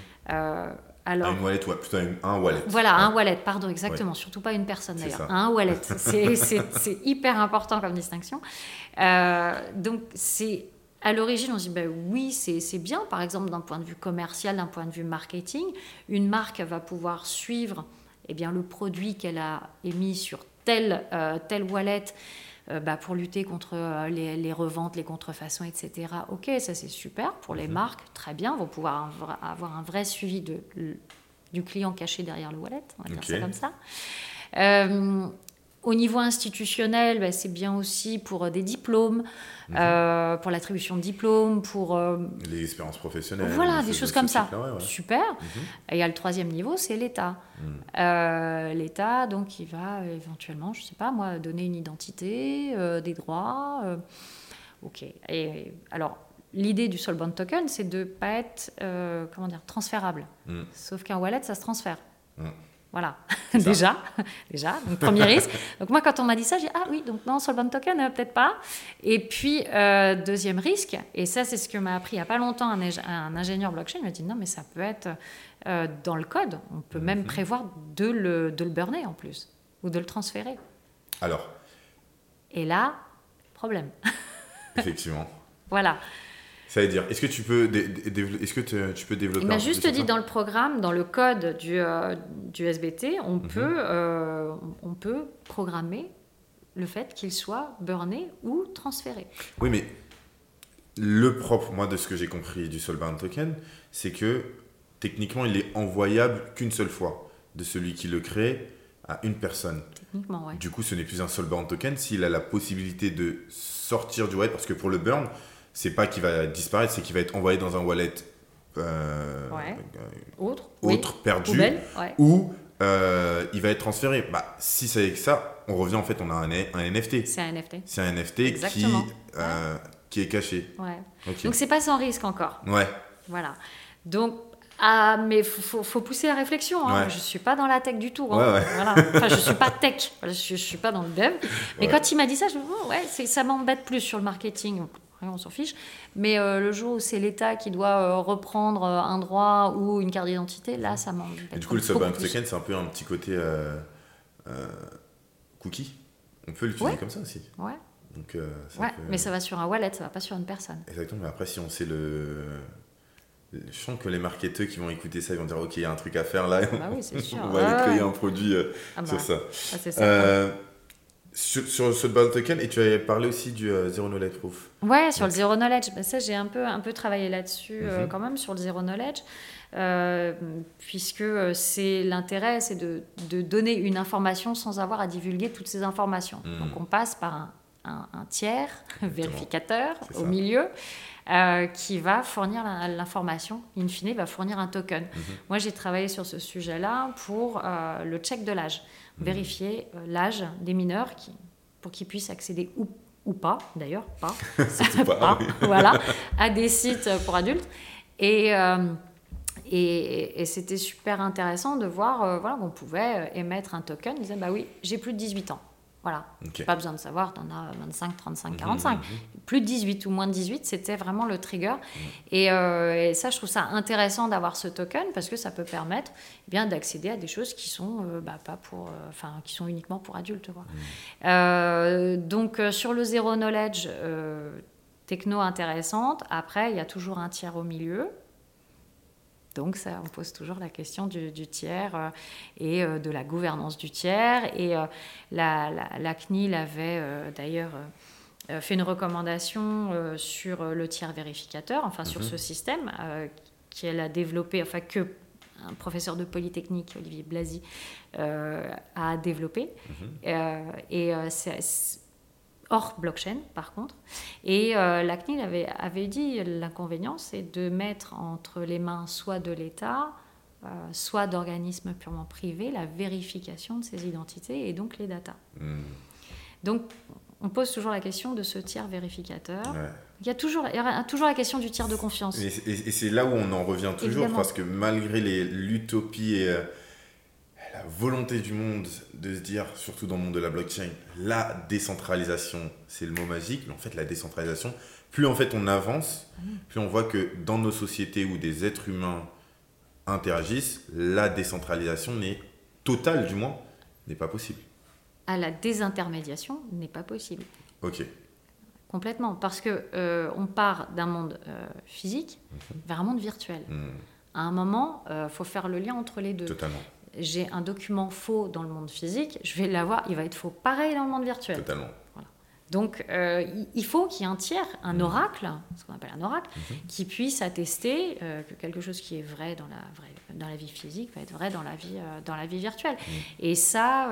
Alors, une wallet, ouais, plutôt un wallet. Voilà, un wallet, pardon, exactement. Surtout pas une personne d'ailleurs. Un wallet, c'est hyper important comme distinction. Euh, donc, c'est à l'origine, on se dit ben oui, c'est bien. Par exemple, d'un point de vue commercial, d'un point de vue marketing, une marque va pouvoir suivre eh bien, le produit qu'elle a émis sur telle, euh, telle wallet euh, bah, pour lutter contre euh, les, reventes, les contrefaçons, etc. Ok, ça c'est super pour les mhm. marques, très bien, vont pouvoir avoir un vrai suivi de, du client caché derrière le wallet, on va dire ça comme ça. Euh, au niveau institutionnel, bah, c'est bien aussi pour des diplômes, Mhm. Euh, pour l'attribution de diplômes, pour... Euh, les expériences professionnelles. Voilà, des choses comme ça. Super. Mhm. Et il y a le troisième niveau, c'est l'État. Mhm. Euh, L'État, donc, il va éventuellement, je ne sais pas moi, donner une identité, des droits. ok. Et alors, l'idée du Soulbound Token, c'est de ne pas être, comment dire, transférable. Sauf qu'un wallet, ça se transfère. Voilà, déjà, déjà, donc premier risque. Donc moi, quand on m'a dit ça, j'ai ah oui, donc non, sur le token, euh, peut-être pas. Et puis, euh, deuxième risque, et ça, c'est ce que m'a appris il n'y a pas longtemps un, un, ingénieur blockchain, il m'a dit, non, mais ça peut être euh, dans le code, on peut même mhm. prévoir de le, de le burner en plus, ou de le transférer. Alors Et là, problème. Effectivement. voilà. Ça veut dire, est-ce que tu peux, est-ce que tu peux développer Il m'a juste dit dans le programme, dans le code du, euh, du SBT, on, mhm. peut, euh, on peut programmer le fait qu'il soit burné ou transféré. Oui, mais le propre, moi, de ce que j'ai compris du Soulbound Token, c'est que techniquement, il est envoyable qu'une seule fois de celui qui le crée à une personne. Techniquement, oui. Du coup, ce n'est plus un Soulbound Token s'il a la possibilité de sortir du wallet, parce que pour le burn, c'est pas qu'il va disparaître, c'est qu'il va être envoyé dans un wallet euh, autre, autre perdu, ou euh, il va être transféré. Bah, si c'est ça, on revient en fait, on a un, un NFT. C'est un NFT. C'est un NFT qui, euh, qui est caché. Ouais. Donc c'est pas sans risque encore. Ouais. Voilà. Donc ah, mais faut, faut, pousser la réflexion. Hein. Je suis pas dans la tech du tout. Hein. Voilà. Enfin, je suis pas tech. Je, je suis pas dans le dev. Mais quand il m'a dit ça, je me oh, ouais, ça m'embête plus sur le marketing on s'en fiche. Mais euh, le jour où c'est l'État qui doit euh, reprendre euh, un droit ou une carte d'identité, là, ça m'embête. Du coup, le Soulbound Token, c'est un peu un petit côté cookie. On peut l'utiliser comme ça aussi. Ouais. Donc, ouais, mais ça va sur un wallet, ça va pas sur une personne. Exactement, mais après, si on sait le. Je sens que les marketeurs qui vont écouter ça, ils vont dire Ok, il y a un truc à faire là. Bah oui, c'est sûr. on va aller créer un produit ah sur bah. ça. Ah, c'est ça. Sur, sur ce Token, et tu avais parlé aussi du euh, Zero Knowledge Proof. Ouais, sur le Zero Knowledge, ben, ça j'ai un peu, un peu travaillé là-dessus euh, mhm. quand même, sur le Zero Knowledge, euh, puisque c'est l'intérêt, c'est de, de, donner une information sans avoir à divulguer toutes ces informations. Mhm. Donc on passe par un, un, tiers vérificateur au milieu. qui va fournir l'information, in fine, va fournir un token. Mhm. Moi, j'ai travaillé sur ce sujet-là pour le check de l'âge vérifier euh, l'âge des mineurs qui, pour qu'ils puissent accéder ou, ou pas, d'ailleurs, pas, pas, voilà, à des sites pour adultes. Et, euh, Et, c'était super intéressant de voir voilà, qu'on pouvait émettre un token. Ils disaient, bah oui, j'ai plus de 18 ans. Voilà. Pas besoin de savoir, tu en as 25, 35, 45. Plus de 18 ou moins de 18, c'était vraiment le trigger. Mhm. Euh, et, ça, je trouve ça intéressant d'avoir ce token parce que ça peut permettre eh bien d'accéder à des choses qui sont euh, bah, pas pour, euh, enfin, qui sont uniquement pour adultes. Mhm. donc sur le zéro knowledge, techno intéressante. Après, il y a toujours un tiers au milieu. Donc ça, on pose toujours la question du, tiers euh, et euh, de la gouvernance du tiers. Et euh, la, la, CNIL avait d'ailleurs fait une recommandation sur le tiers vérificateur, enfin sur mhm. ce système qu'elle a développé, enfin que un professeur de Polytechnique, Olivier Blasi, a développé. Mhm. et c'est hors blockchain par contre. Et euh, la CNIL avait, avait dit l'inconvénient, c'est de mettre entre les mains soit de l'État, euh, soit d'organismes purement privés, la vérification de ces identités et donc les datas. Hmm. Donc on pose toujours la question de ce tiers vérificateur. Il, y a toujours, il y a toujours la question du tiers de confiance. Et, c'est là où on en revient toujours, parce que malgré l'utopie. Euh, la volonté du monde de se dire, surtout dans le monde de la blockchain, la décentralisation, c'est le mot magique, mais en fait la décentralisation, plus en fait on avance, plus on voit que dans nos sociétés où des êtres humains interagissent, la décentralisation n'est totale du moins, n'est pas possible. À la désintermédiation n'est pas possible. Ok. Complètement, parce que euh, on part d'un monde euh, physique mhm. vers un monde virtuel. Hmm. À un moment, il euh, faut faire le lien entre les deux. Totalement j'ai un document faux dans le monde physique, je vais l'avoir, il va être faux pareil dans le monde virtuel. Totalement. Donc, euh, il faut qu'il y ait un tiers, un mhm. oracle, ce qu'on appelle un oracle, mhm. qui puisse attester euh, que quelque chose qui est vrai dans la, dans la vie physique va être vrai dans la vie, euh, dans la vie virtuelle. Mhm. Et ça,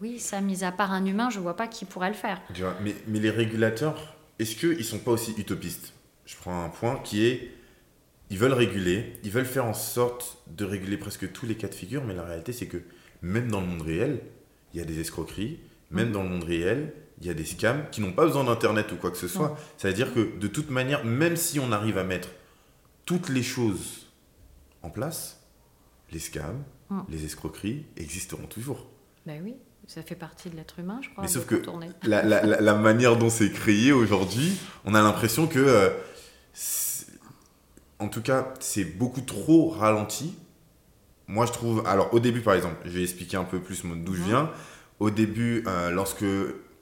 oui, ça, mis à part un humain, je ne vois pas qui pourrait le faire. Mais, mais les régulateurs, est-ce qu'ils ne sont pas aussi utopistes? Je prends un point qui est ils veulent réguler, ils veulent faire en sorte de réguler presque tous les cas de figure, mais la réalité c'est que même dans le monde réel, il y a des escroqueries, même dans le monde réel, il y a des scams qui n'ont pas besoin d'internet ou quoi que ce soit. Ça veut dire que de toute manière, même si on arrive à mettre toutes les choses en place, les scams, mm. les escroqueries existeront toujours. Ben oui, ça fait partie de l'être humain, je crois. Mais sauf que la, la, la, manière dont c'est créé aujourd'hui, on a l'impression que euh, en tout cas, c'est beaucoup trop ralenti. Moi, je trouve. Alors, au début, par exemple, je vais expliquer un peu plus d'où je viens. Au début, euh, lorsque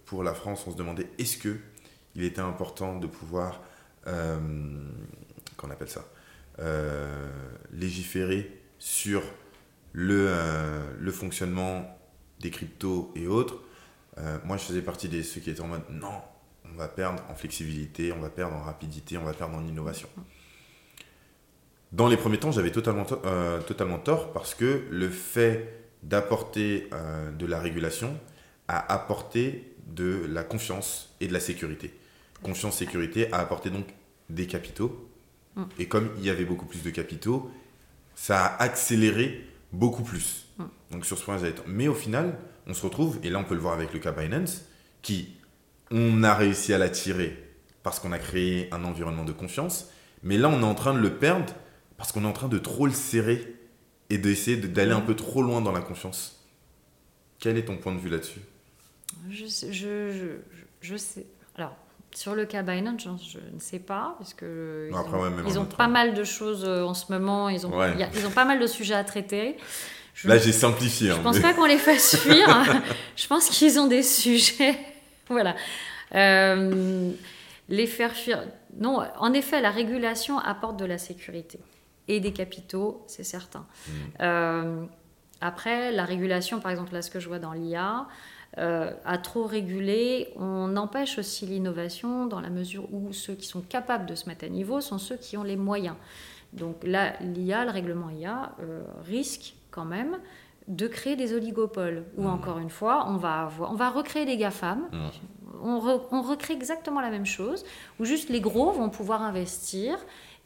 pour la France, on se demandait est-ce que il était important de pouvoir. Euh, qu'on appelle ça euh, Légiférer sur le, le fonctionnement des cryptos et autres. moi, je faisais partie de ceux qui étaient en mode non, on va perdre en flexibilité, on va perdre en rapidité, on va perdre en innovation. Dans les premiers temps, j'avais totalement, euh, totalement tort parce que le fait d'apporter euh, de la régulation a apporté de la confiance et de la sécurité. Confiance, sécurité a apporté donc des capitaux. Mm. Et comme il y avait beaucoup plus de capitaux, ça a accéléré beaucoup plus. Mm. Donc sur ce point, j'avais tort. Mais au final, on se retrouve, et là on peut le voir avec le cas Binance, qui, on a réussi à l'attirer parce qu'on a créé un environnement de confiance. Mais là, on est en train de le perdre parce qu'on est en train de trop le serrer et d'essayer d'aller un peu trop loin dans la confiance. Quel est ton point de vue là-dessus? Je, je, je, sais. Alors, sur le cas Binance, je, ne sais pas, parce que ils ont, pas mal de choses euh, en ce moment, ils ont, ils ont pas mal de sujets à traiter. Là, j'ai simplifié. Je ne hein, pense pas qu'on les fasse fuir. je pense qu'ils ont des sujets. voilà. Euh, les faire fuir. Non, en effet, la régulation apporte de la sécurité et des capitaux, c'est certain. Mmh. Euh, après, la régulation, par exemple, là, ce que je vois dans l'IA, euh, à trop réguler, on empêche aussi l'innovation dans la mesure où ceux qui sont capables de se mettre à niveau sont ceux qui ont les moyens. Donc là, l'IA, le règlement IA, euh, risque quand même de créer des oligopoles, où mmh. encore une fois, on va, avoir, on va recréer des GAFAM, mmh. on, on recrée exactement la même chose, où juste les gros vont pouvoir investir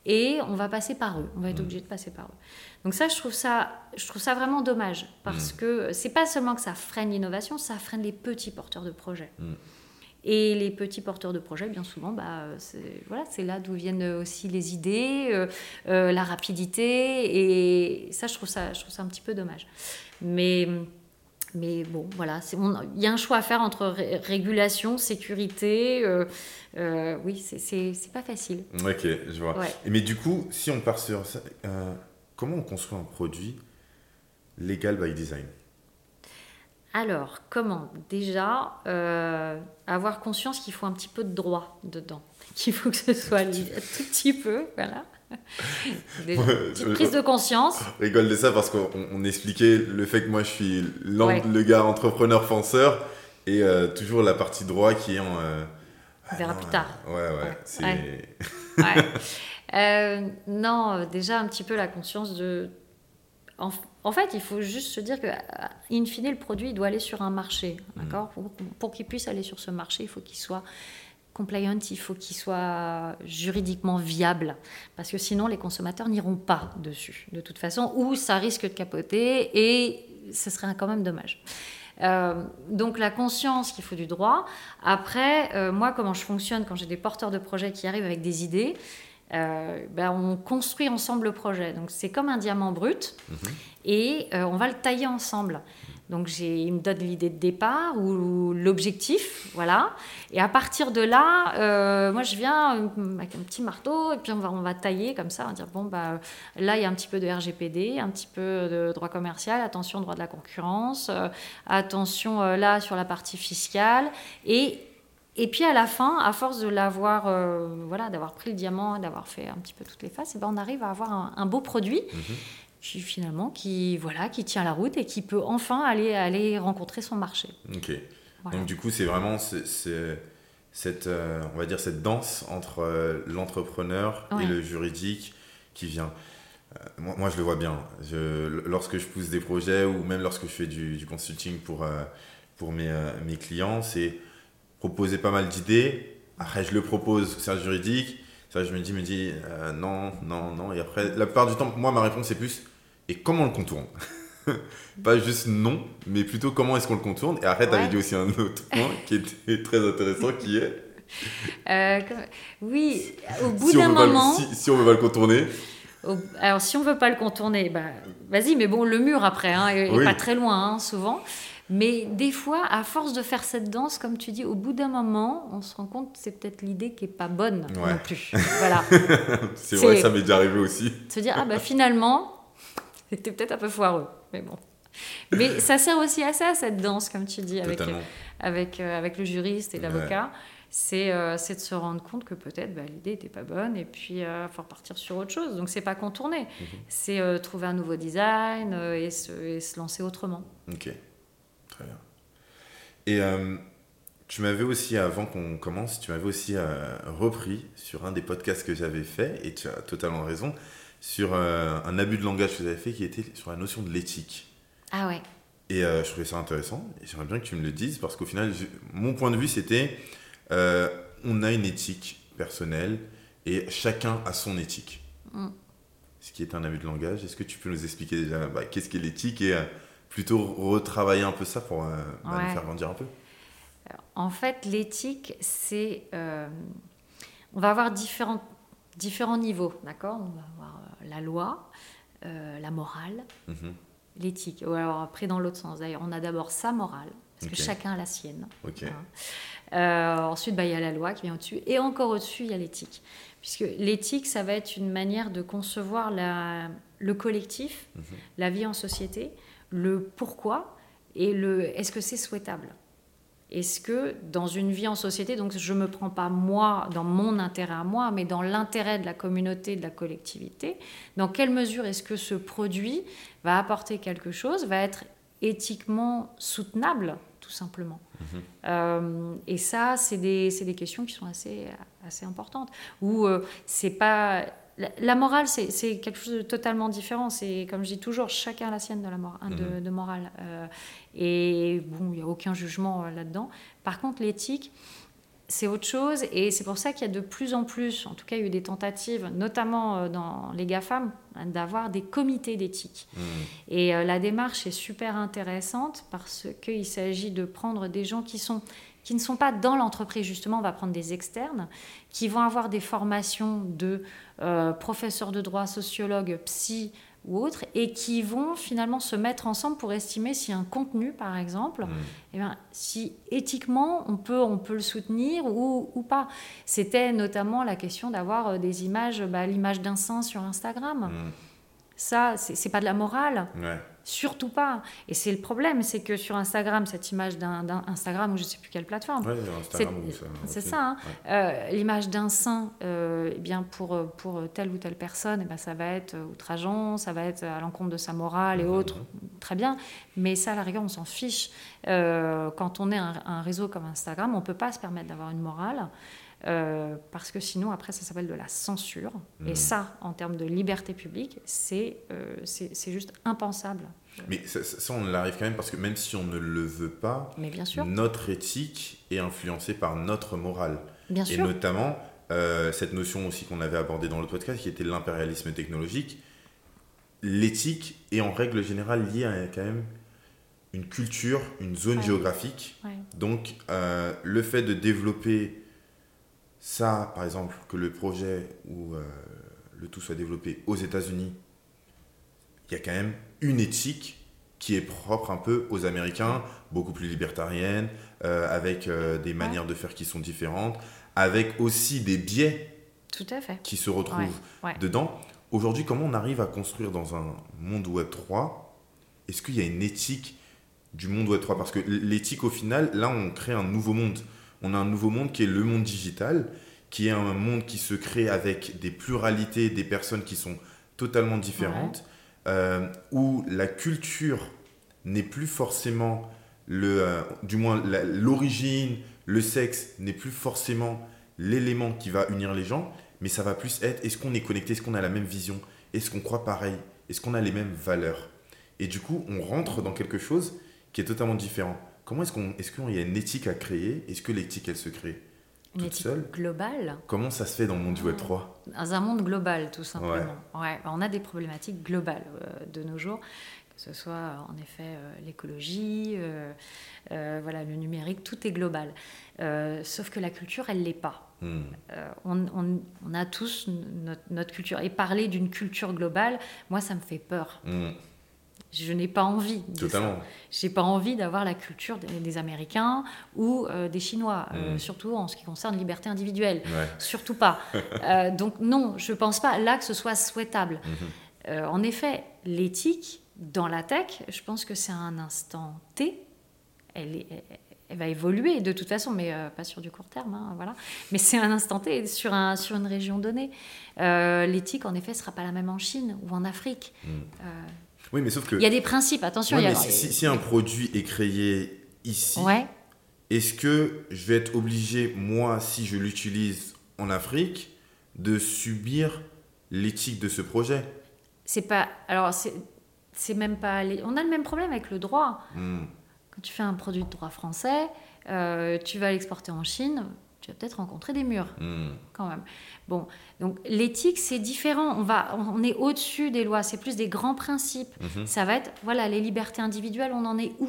et on va passer par eux. On va être mm. obligé de passer par eux. Donc ça, je trouve ça, je trouve ça vraiment dommage parce mm. que c'est pas seulement que ça freine l'innovation, ça freine les petits porteurs de projets. Mm. Et les petits porteurs de projets, bien souvent, bah, c'est voilà, là d'où viennent aussi les idées, euh, euh, la rapidité. Et ça, je trouve ça, je trouve ça un petit peu dommage. Mais, mais bon, voilà, il y a un choix à faire entre régulation, sécurité. Euh, oui, c'est pas facile. Ok, je vois. Mais du coup, si on part sur ça, comment on construit un produit légal by design? Alors, comment? Déjà, euh, avoir conscience qu'il faut un petit peu de droit dedans, qu'il faut que ce soit un tout petit peu, voilà. Des, prise de conscience. Je rigole de ça parce qu'on expliquait le fait que moi je suis le gars entrepreneur penseur et euh, toujours la partie droit qui est en. Euh, on verra plus tard. Ouais, ouais. non, déjà un petit peu la conscience de en, fait, il faut juste se dire que, in fine, le produit doit aller sur un marché. Mm. D'accord? Pour, qu'il puisse aller sur ce marché, il faut qu'il soit compliant, il faut qu'il soit juridiquement viable. Parce que sinon, les consommateurs n'iront pas dessus, de toute façon, ou ça risque de capoter et ce serait quand même dommage. Euh, donc la conscience qu'il faut du droit. Après, euh, moi, comment je fonctionne quand j'ai des porteurs de projets qui arrivent avec des idées, euh, ben, on construit ensemble le projet. Donc c'est comme un diamant brut mhm. et euh, on va le tailler ensemble. Donc il me donne l'idée de départ ou, l'objectif, voilà. Et à partir de là, euh, moi je viens avec un petit marteau et puis on va, tailler comme ça, on va dire bon bah là il y a un petit peu de RGPD, un petit peu de droit commercial, attention droit de la concurrence, attention là sur la partie fiscale et puis à la fin, à force de l'avoir, euh, voilà, d'avoir pris le diamant, d'avoir fait un petit peu toutes les faces, et ben on arrive à avoir un, beau produit mhm. qui finalement qui voilà, qui tient la route et qui peut enfin aller aller rencontrer son marché. Ok. Donc du coup, c'est vraiment cette, euh, on va dire cette danse entre euh, l'entrepreneur et le juridique qui vient. Moi, moi, je le vois bien. Je, lorsque je pousse des projets ou même lorsque je fais du, du consulting pour, pour mes, mes clients, c'est proposer pas mal d'idées. Après, je le propose, c'est juridique. Ça, je me dis, me dis euh, non, non, non. Et après, la plupart du temps, moi, ma réponse, c'est plus et comment on le contourne Pas juste non, mais plutôt comment est-ce qu'on le contourne. Et après, tu avais dit aussi un autre point qui était très intéressant qui est. Euh, oui, au bout d'un moment. si, on veut pas le contourner. alors, si on veut pas le contourner, bah, vas-y, mais bon, le mur après, hein, est, pas très loin, hein, souvent. Mais des fois, à force de faire cette danse, comme tu dis, au bout d'un moment, on se rend compte que c'est peut-être l'idée qui est pas bonne non plus. Voilà. c'est vrai, ça m'est déjà arrivé aussi. Se dire, ah bah finalement, c'était peut-être un peu foireux. Mais bon. Mais ça sert aussi à ça, cette danse, comme tu dis, avec, avec, euh, avec le juriste et l'avocat. Euh, c'est de se rendre compte que peut-être bah, l'idée n'était pas bonne et puis il euh, faut repartir sur autre chose. Donc c'est pas contourner, mhm. c'est trouver un nouveau design et se, et, se, lancer autrement. Ok. Très bien. Et euh, tu m'avais aussi, avant qu'on commence, tu m'avais aussi euh, repris sur un des podcasts que j'avais fait, et tu as totalement raison, sur euh, un abus de langage que vous avez fait qui était sur la notion de l'éthique. Ah ouais. Et je trouvais ça intéressant, et j'aimerais bien que tu me le dises, parce qu'au final, mon point de vue, c'était on a une éthique personnelle, et chacun a son éthique. Mm. Ce qui est un abus de langage. Est-ce que tu peux nous expliquer déjà bah, qu'est-ce qu'est l'éthique et plutôt retravailler un peu ça pour euh, bah, nous faire grandir un peu? En fait, l'éthique, c'est. Euh, on va avoir différents, différents niveaux, d'accord? On va avoir euh, la loi, la morale, mhm. l'éthique. Ou alors après, dans l'autre sens. D'ailleurs, on a d'abord sa morale, parce que chacun a la sienne. Hein. ensuite, bah, il y a la loi qui vient au-dessus. Et encore au-dessus, il y a l'éthique. Puisque l'éthique, ça va être une manière de concevoir la, le collectif, mhm. la vie en société, le pourquoi et le est-ce que c'est souhaitable Est-ce que dans une vie en société, donc je ne me prends pas moi dans mon intérêt à moi, mais dans l'intérêt de la communauté, de la collectivité, dans quelle mesure est-ce que ce produit va apporter quelque chose, va être éthiquement soutenable, tout simplement mhm. euh, Et ça, c'est des, des, questions qui sont assez, assez importantes. Ou euh, c'est pas la, morale, c'est quelque chose de totalement différent. C'est, comme je dis toujours, chacun a la sienne de, la mhm. de, morale. Euh, et bon, il n'y a aucun jugement euh, là-dedans. Par contre, l'éthique, c'est autre chose. Et c'est pour ça qu'il y a de plus en plus, en tout cas, il y a eu des tentatives, notamment euh, dans les GAFAM, hein, d'avoir des comités d'éthique. Mhm. Et la démarche est super intéressante parce qu'il s'agit de prendre des gens qui sont qui ne sont pas dans l'entreprise. Justement, on va prendre des externes qui vont avoir des formations de euh, professeurs de droit, sociologues, psy ou autres, et qui vont finalement se mettre ensemble pour estimer si un contenu, par exemple, mmh. eh bien, si éthiquement on peut, on peut le soutenir ou, ou pas. C'était notamment la question d'avoir euh, des images, bah, l'image d'un sein sur Instagram. Mmh. Ça, c'est pas de la morale. Surtout pas. Et c'est le problème, c'est que sur Instagram, cette image d'un Instagram ou je sais plus quelle plateforme. c'est ça. Hein. Euh, l'image d'un sein, euh, eh bien pour, pour telle ou telle personne, eh ben, ça va être outrageant, ça va être à l'encontre de sa morale et mhm. autres. Très bien. Mais ça, à la rigueur, on s'en fiche. Euh, quand on est un, un, réseau comme Instagram, on peut pas se permettre d'avoir une morale. Euh, parce que sinon, après, ça s'appelle de la censure. Et mmh. ça, en termes de liberté publique, c'est euh, c'est juste impensable. Mais ça, on l'arrive quand même parce que même si on ne le veut pas, Mais bien sûr. notre éthique est influencée par notre morale. Bien Et notamment, euh, cette notion aussi qu'on avait abordée dans le podcast, qui était l'impérialisme technologique. L'éthique est en règle générale liée à quand même une culture, une zone géographique. Donc, le fait de développer ça, par exemple, que le projet ou euh, le tout soit développé aux États-Unis, il y a quand même une éthique qui est propre un peu aux Américains, beaucoup plus libertarienne, euh, avec euh, des manières de faire qui sont différentes, avec aussi des biais Tout à fait. qui se retrouvent dedans. Aujourd'hui, comment on arrive à construire dans un monde Web 3 Est-ce qu'il y a une éthique du monde Web 3 Parce que l'éthique, au final, là, on crée un nouveau monde on a un nouveau monde qui est le monde digital, qui est un monde qui se crée avec des pluralités, des personnes qui sont totalement différentes, euh, où la culture n'est plus forcément le, euh, du moins l'origine, le sexe n'est plus forcément l'élément qui va unir les gens, mais ça va plus être est-ce qu'on est connecté, est-ce qu'on a la même vision, est-ce qu'on croit pareil, est-ce qu'on a les mêmes valeurs? Et du coup, on rentre dans quelque chose qui est totalement différent. Comment est-ce qu'on, est-ce qu'il y a une éthique à créer? Est-ce que l'éthique, elle se crée une éthique globale? Comment ça se fait dans le monde du Web 3 Dans un monde global, tout simplement. Ouais. on a des problématiques globales euh, de nos jours, que ce soit euh, en effet euh, l'écologie, voilà, le numérique, tout est global. sauf que la culture, elle l'est pas. Hmm. On, on, a tous notre, notre, culture. Et parler d'une culture globale, moi, ça me fait peur. Hmm. Je n'ai pas envie. Totalement. J'ai pas envie d'avoir la culture des, Américains ou euh, des Chinois, euh, mm. surtout en ce qui concerne liberté individuelle. Surtout pas. Euh, donc non, je pense pas là que ce soit souhaitable. Mm-hmm. en effet, l'éthique dans la tech, je pense que c'est un instant T. Elle, elle, va évoluer de toute façon, mais pas sur du court terme, hein, voilà. Mais c'est un instant T sur, un, sur une région donnée. L'éthique, en effet, sera pas la même en Chine ou en Afrique. Mm. Oui, mais sauf que. Il y a des principes, attention. si, un produit est créé ici, est-ce que je vais être obligé, moi, si je l'utilise en Afrique, de subir l'éthique de ce projet? C'est pas. Alors, c'est même pas. On a le même problème avec le droit. Hmm. Quand tu fais un produit de droit français, euh, tu vas l'exporter en Chine, tu vas peut-être rencontrer des murs, hmm. quand même. Bon, donc l'éthique, c'est différent. On, va, on est au-dessus des lois, c'est plus des grands principes. Mhm. Ça va être, voilà, les libertés individuelles, on en est où?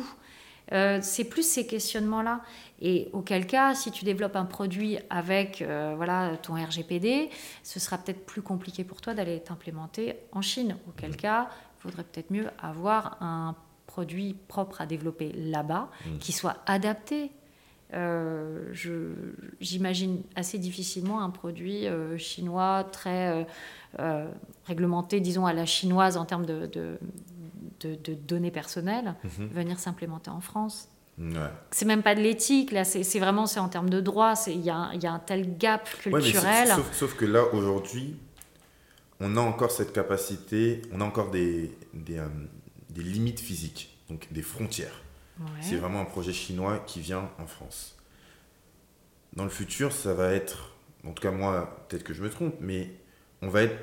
Euh, c'est plus ces questionnements-là. Et auquel cas, si tu développes un produit avec euh, voilà, ton RGPD, ce sera peut-être plus compliqué pour toi d'aller t'implémenter en Chine. Auquel mhm. cas, il faudrait peut-être mieux avoir un produit propre à développer là-bas, qui soit adapté euh, j'imagine assez difficilement un produit euh, chinois très euh, réglementé, disons à la chinoise en termes de, de, données personnelles, mhm. venir s'implémenter en France. C'est même pas de l'éthique, là, c'est vraiment c'est en termes de droit, il y, a, y a un tel gap culturel. sauf, que là, aujourd'hui, on a encore cette capacité, on a encore des, des, des limites physiques, donc des frontières. C'est vraiment un projet chinois qui vient en France. Dans le futur, ça va être, en tout cas moi, peut-être que je me trompe, mais on va être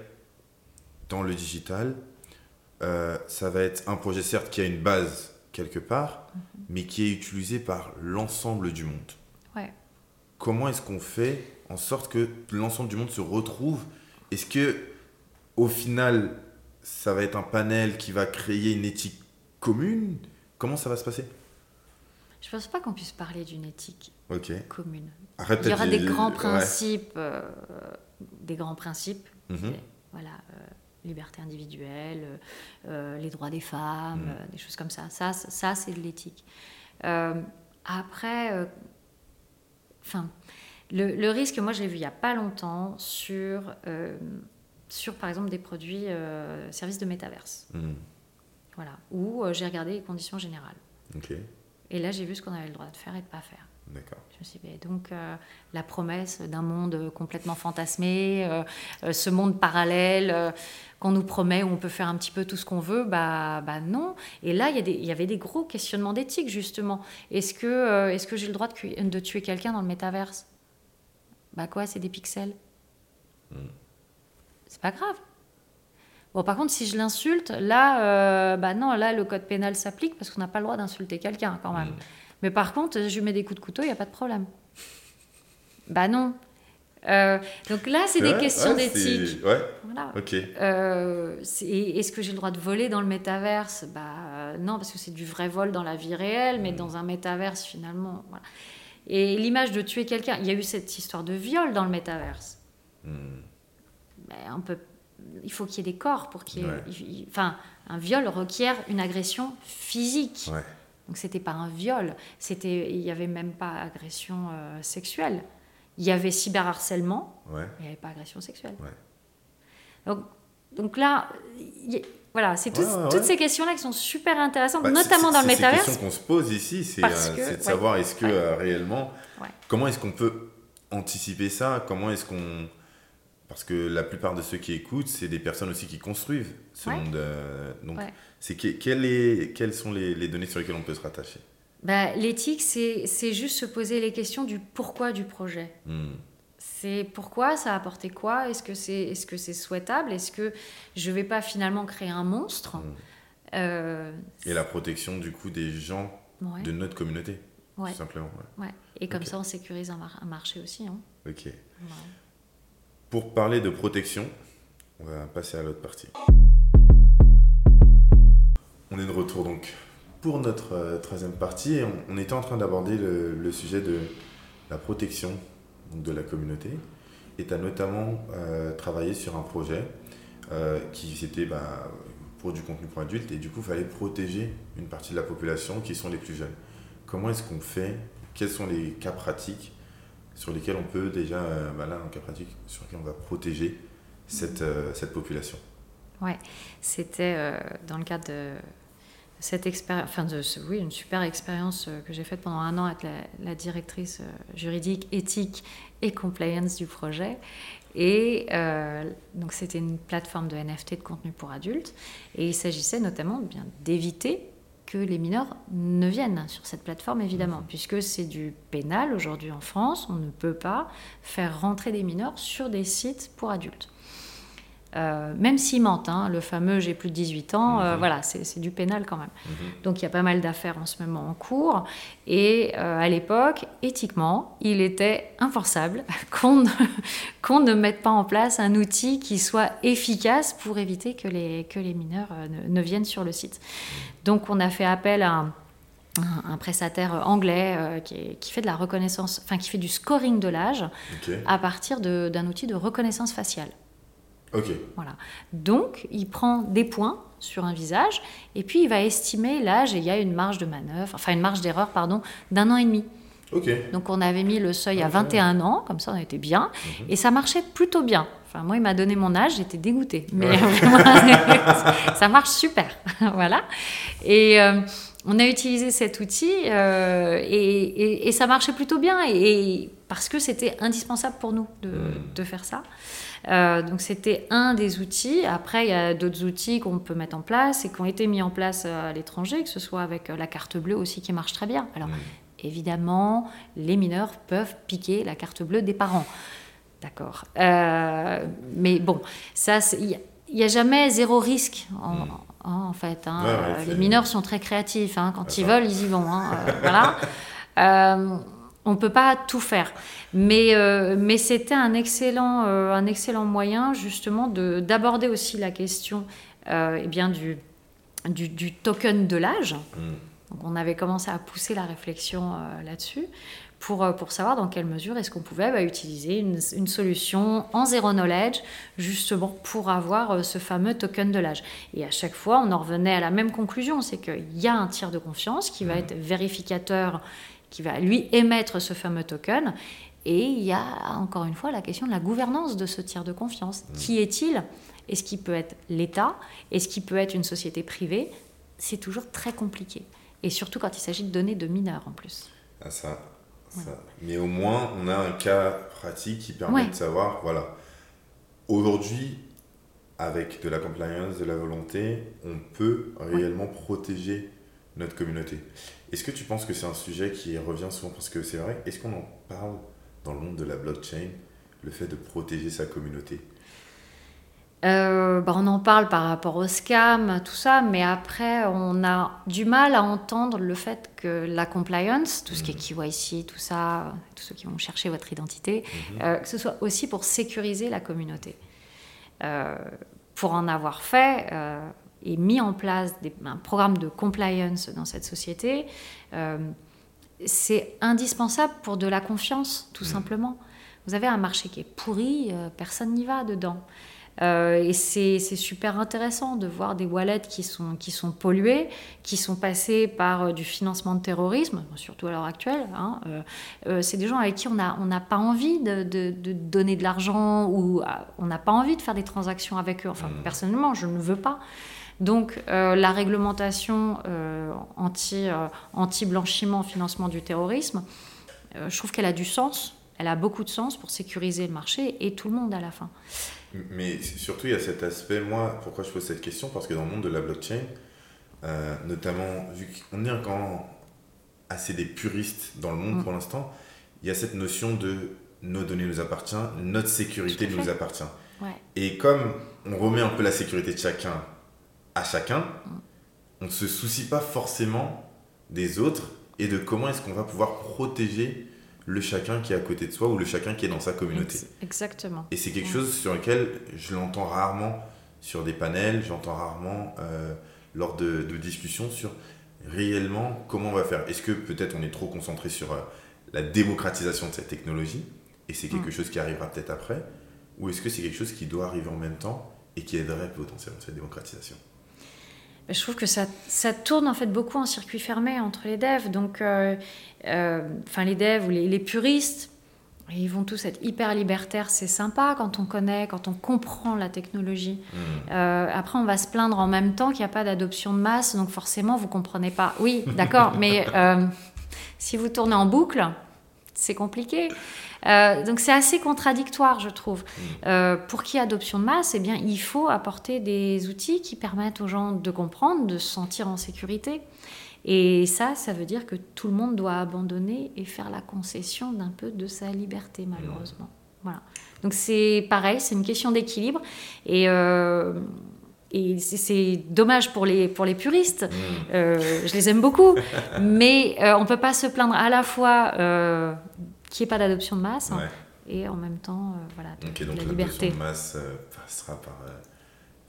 dans le digital. Euh, ça va être un projet certes qui a une base quelque part, mhm. mais qui est utilisé par l'ensemble du monde. Ouais. Comment est-ce qu'on fait en sorte que l'ensemble du monde se retrouve? Est-ce que au final, ça va être un panel qui va créer une éthique commune? Comment ça va se passer? Je pense pas qu'on puisse parler d'une éthique commune. Arrête Il y aura peut-être des grands ouais. principes, euh, des grands principes. Mhm. Voilà, euh, liberté individuelle, euh, euh, les droits des femmes, Mm. euh, des choses comme ça. Ça, ça c'est de l'éthique. Euh, après, euh, enfin, le, le risque, moi, je l'ai vu il n'y a pas longtemps sur, euh, sur, par exemple, des produits euh, services de métaverse. Mhm. Voilà, où euh, j'ai regardé les conditions générales. Et là, j'ai vu ce qu'on avait le droit de faire et de ne pas faire. d'accord. Je me suis dit, donc euh, la promesse d'un monde complètement fantasmé, euh, euh, ce monde parallèle euh, qu'on nous promet où on peut faire un petit peu tout ce qu'on veut, bah, bah non. Et là, il y, avait des gros questionnements d'éthique, justement. Est-ce que, euh, est-ce que j'ai le droit de, tuer quelqu'un dans le métaverse? Bah quoi, c'est des pixels? C'est pas grave. Bon, par contre, si je l'insulte, là, euh, bah non, là, le code pénal s'applique parce qu'on n'a pas le droit d'insulter quelqu'un quand même. Mm. Mais par contre, je lui mets des coups de couteau, il n'y a pas de problème. Bah non. Euh, donc là, c'est des questions ouais, d'éthique. Ouais, Voilà. ok. Euh, Est-ce que j'ai le droit de voler dans le métaverse? Bah non, parce que c'est du vrai vol dans la vie réelle, mais dans un métaverse finalement. Voilà. Et l'image de tuer quelqu'un, il y a eu cette histoire de viol dans le métaverse. Mhm. Ben, on peut, il faut qu'il y ait des corps pour qu'il y ait. Ouais. il- il- Enfin, un viol requiert une agression physique. Ouais. Donc c'était pas un viol, c'était, il y avait même pas agression euh, sexuelle. Il y avait cyberharcèlement, Ouais. mais il n'y avait pas agression sexuelle. Donc, donc là, y voilà, c'est tout- toutes ces questions-là qui sont super intéressantes, Bah, notamment c'est- dans le c'est métaverse. Ces questions qu'on se pose ici, c'est euh, c'est de savoir est-ce que euh, réellement, comment est-ce qu'on peut anticiper ça? Comment est-ce qu'on. Parce que la plupart de ceux qui écoutent, c'est des personnes aussi qui construisent ce Ouais. monde. euh, donc, Ouais. c'est que- quelle est- quelles sont les, les données sur lesquelles on peut se rattacher? Bah, L'éthique, c'est juste se poser les questions du pourquoi du projet. Hmm. C'est pourquoi ça a apporté quoi? Est-ce que c'est est -ce c'est souhaitable? Est-ce que je vais pas finalement créer un monstre? Mm. Euh, Et la protection du coup des gens ouais, de notre communauté, tout simplement. Et comme ça, on sécurise un, mar- un marché aussi. hein. Ok. Pour parler de protection, on va passer à l'autre partie. On est de retour donc pour notre euh, troisième partie on, était en train d'aborder le, sujet de la protection de la communauté et tu as notamment euh, travaillé sur un projet euh, qui c'était bah, pour du contenu pour adultes et du coup il fallait protéger une partie de la population qui sont les plus jeunes. Comment est-ce qu'on fait? Quels sont les cas pratiques sur lesquels on peut déjà, euh, bah là, un cas pratique, sur lequel on va protéger cette, euh, cette population. Ouais, c'était euh, dans le cadre de cette expérience, enfin de ce- oui, une super expérience que j'ai faite pendant un an avec la, la directrice juridique, éthique et compliance du projet. Et euh, donc c'était une plateforme de NFT de contenu pour adultes. Et il s'agissait notamment eh bien d'éviter que les mineurs ne viennent sur cette plateforme, évidemment, puisque c'est du pénal aujourd'hui en France. On ne peut pas faire rentrer des mineurs sur des sites pour adultes. Euh, même s'ils mentent, hein, le fameux j'ai plus de 18 ans, euh, Mhm. voilà, c'est du pénal quand même. Mhm. Donc il y a pas mal d'affaires en ce moment en cours. Et euh, à l'époque, éthiquement, il était inforçable qu'on ne, ne mette pas en place un outil qui soit efficace pour éviter que les, que les mineurs ne, ne viennent sur le site. Donc on a fait appel à un, un- un prestataire anglais qui, est- qui fait de la reconnaissance, enfin qui fait du scoring de l'âge à partir d'un outil de reconnaissance faciale. Voilà. Donc, il prend des points sur un visage et puis il va estimer l'âge et il y a une marge de manœuvre, enfin une marge d'erreur, pardon, d'un an et demi. Donc, on avait mis le seuil à Ok. 21 ans, comme ça on était bien Mhm. et ça marchait plutôt bien. Enfin, moi, il m'a donné mon âge, j'étais dégoûtée. Mais Ouais. ça marche super. voilà. Et euh, on a utilisé cet outil euh, et, et- et ça marchait plutôt bien et, et parce que c'était indispensable pour nous de, Mm. de faire ça. Euh, donc c'était un des outils. Après, il y a d'autres outils qu'on peut mettre en place et qui ont été mis en place euh, à l'étranger, que ce soit avec euh, la carte bleue aussi qui marche très bien. Alors évidemment, les mineurs peuvent piquer la carte bleue des parents. D'accord. Euh, mais bon, ça, il n'y a, jamais zéro risque en, Mm. en- en fait. hein. Ouais, ouais, c'est- les mineurs sont très créatifs. hein. Quand ils D'accord. veulent, ils y vont. hein. Euh, voilà. On ne peut pas tout faire. Mais, euh, mais c'était un excellent, euh, un excellent moyen justement de- d'aborder aussi la question euh, eh bien, du, du, du token de l'âge. Donc on avait commencé à pousser la réflexion là-dessus pour, pour savoir dans quelle mesure est-ce qu'on pouvait bah, utiliser une, une, solution en zéro knowledge, justement pour avoir ce fameux token de l'âge. Et à chaque fois, on en revenait à la même conclusion, c'est qu'il y a un tiers de confiance qui va mmh. être vérificateur, qui va lui émettre ce fameux token. Et il y a encore une fois la question de la gouvernance de ce tiers de confiance. Mmh. Qui est-il? Est-ce qu'il peut être l'État? Est-ce qu'il peut être une société privée? C'est toujours très compliqué. Et surtout quand il s'agit de données de mineurs en plus. Ah, ça, mais au moins, on a un cas pratique qui permet de savoir, voilà, aujourd'hui, avec de la compliance, de la volonté, on peut réellement protéger notre communauté. Est-ce que tu penses que c'est un sujet qui revient souvent? Parce que c'est vrai, est-ce qu'on en parle dans le monde de la blockchain, le fait de protéger sa communauté? Euh, bah, on en parle par rapport au scam, tout ça, mais après, on a du mal à entendre le fait que la compliance, tout ce qui est mhm. KYC, tout ça, tous ceux qui vont chercher votre identité, mhm. euh, que ce soit aussi pour sécuriser la communauté. Euh, pour en avoir fait et mis en place un programme de compliance dans cette société, c'est indispensable pour de la confiance, tout mhm. simplement. Vous avez un marché qui est pourri, personne n'y va dedans. Euh, et c'est super intéressant de voir des wallets qui sont, qui sont pollués, qui sont passés par euh, du financement de terrorisme, surtout à l'heure actuelle. Hein. Euh, c'est des gens avec qui on n'a on pas envie de, de, donner de l'argent ou on n'a pas envie de faire des transactions avec eux. Enfin, mmh. personnellement, je ne veux pas. Donc la réglementation anti, anti-blanchiment, financement du terrorisme, je trouve qu'elle a du sens. Elle a beaucoup de sens pour sécuriser le marché et tout le monde à la fin. Mais surtout, il y a cet aspect, moi, pourquoi je pose cette question? Parce que dans le monde de la blockchain, euh, notamment, vu qu'on est encore assez des puristes dans le monde mm. pour l'instant, il y a cette notion de nos données nous appartiennent, notre sécurité nous appartient. Et comme on remet un peu la sécurité de chacun à chacun, on ne se soucie pas forcément des autres et de comment est-ce qu'on va pouvoir protéger le chacun qui est à côté de soi ou le chacun qui est dans sa communauté. Exactement. Et c'est quelque chose sur lequel je l'entends rarement sur des panels, j'entends rarement euh, lors de, discussions sur réellement comment on va faire. Est-ce que peut-être on est trop concentré sur euh, la démocratisation de cette technologie et c'est quelque mm. chose qui arrivera peut-être après ou est-ce que c'est quelque chose qui doit arriver en même temps et qui aiderait potentiellement cette démocratisation? Je trouve que ça, ça, tourne en fait beaucoup en circuit fermé entre les devs. Donc, euh, euh, enfin les devs ou les, puristes, ils vont tous être hyper libertaires. C'est sympa quand on connaît, quand on comprend la technologie. Mmh. Euh, après, on va se plaindre en même temps qu'il n'y a pas d'adoption de masse. Donc forcément, vous comprenez pas. Oui, d'accord, mais si vous tournez en boucle, c'est compliqué. Euh, donc c'est assez contradictoire, je trouve. Mm. Euh, pour qui adoption de masse, eh bien, il faut apporter des outils qui permettent aux gens de comprendre, de se sentir en sécurité. Et ça, ça veut dire que tout le monde doit abandonner et faire la concession d'un peu de sa liberté, malheureusement. Voilà. Donc c'est pareil, c'est une question d'équilibre. Et, euh, et c'est dommage pour les, pour les puristes. Mm. je les aime beaucoup. mais on ne peut pas se plaindre à la fois qu'il n'y ait pas d'adoption de masse. Hein, et en même temps, euh, voilà, donc la liberté. de masse euh, passera par euh,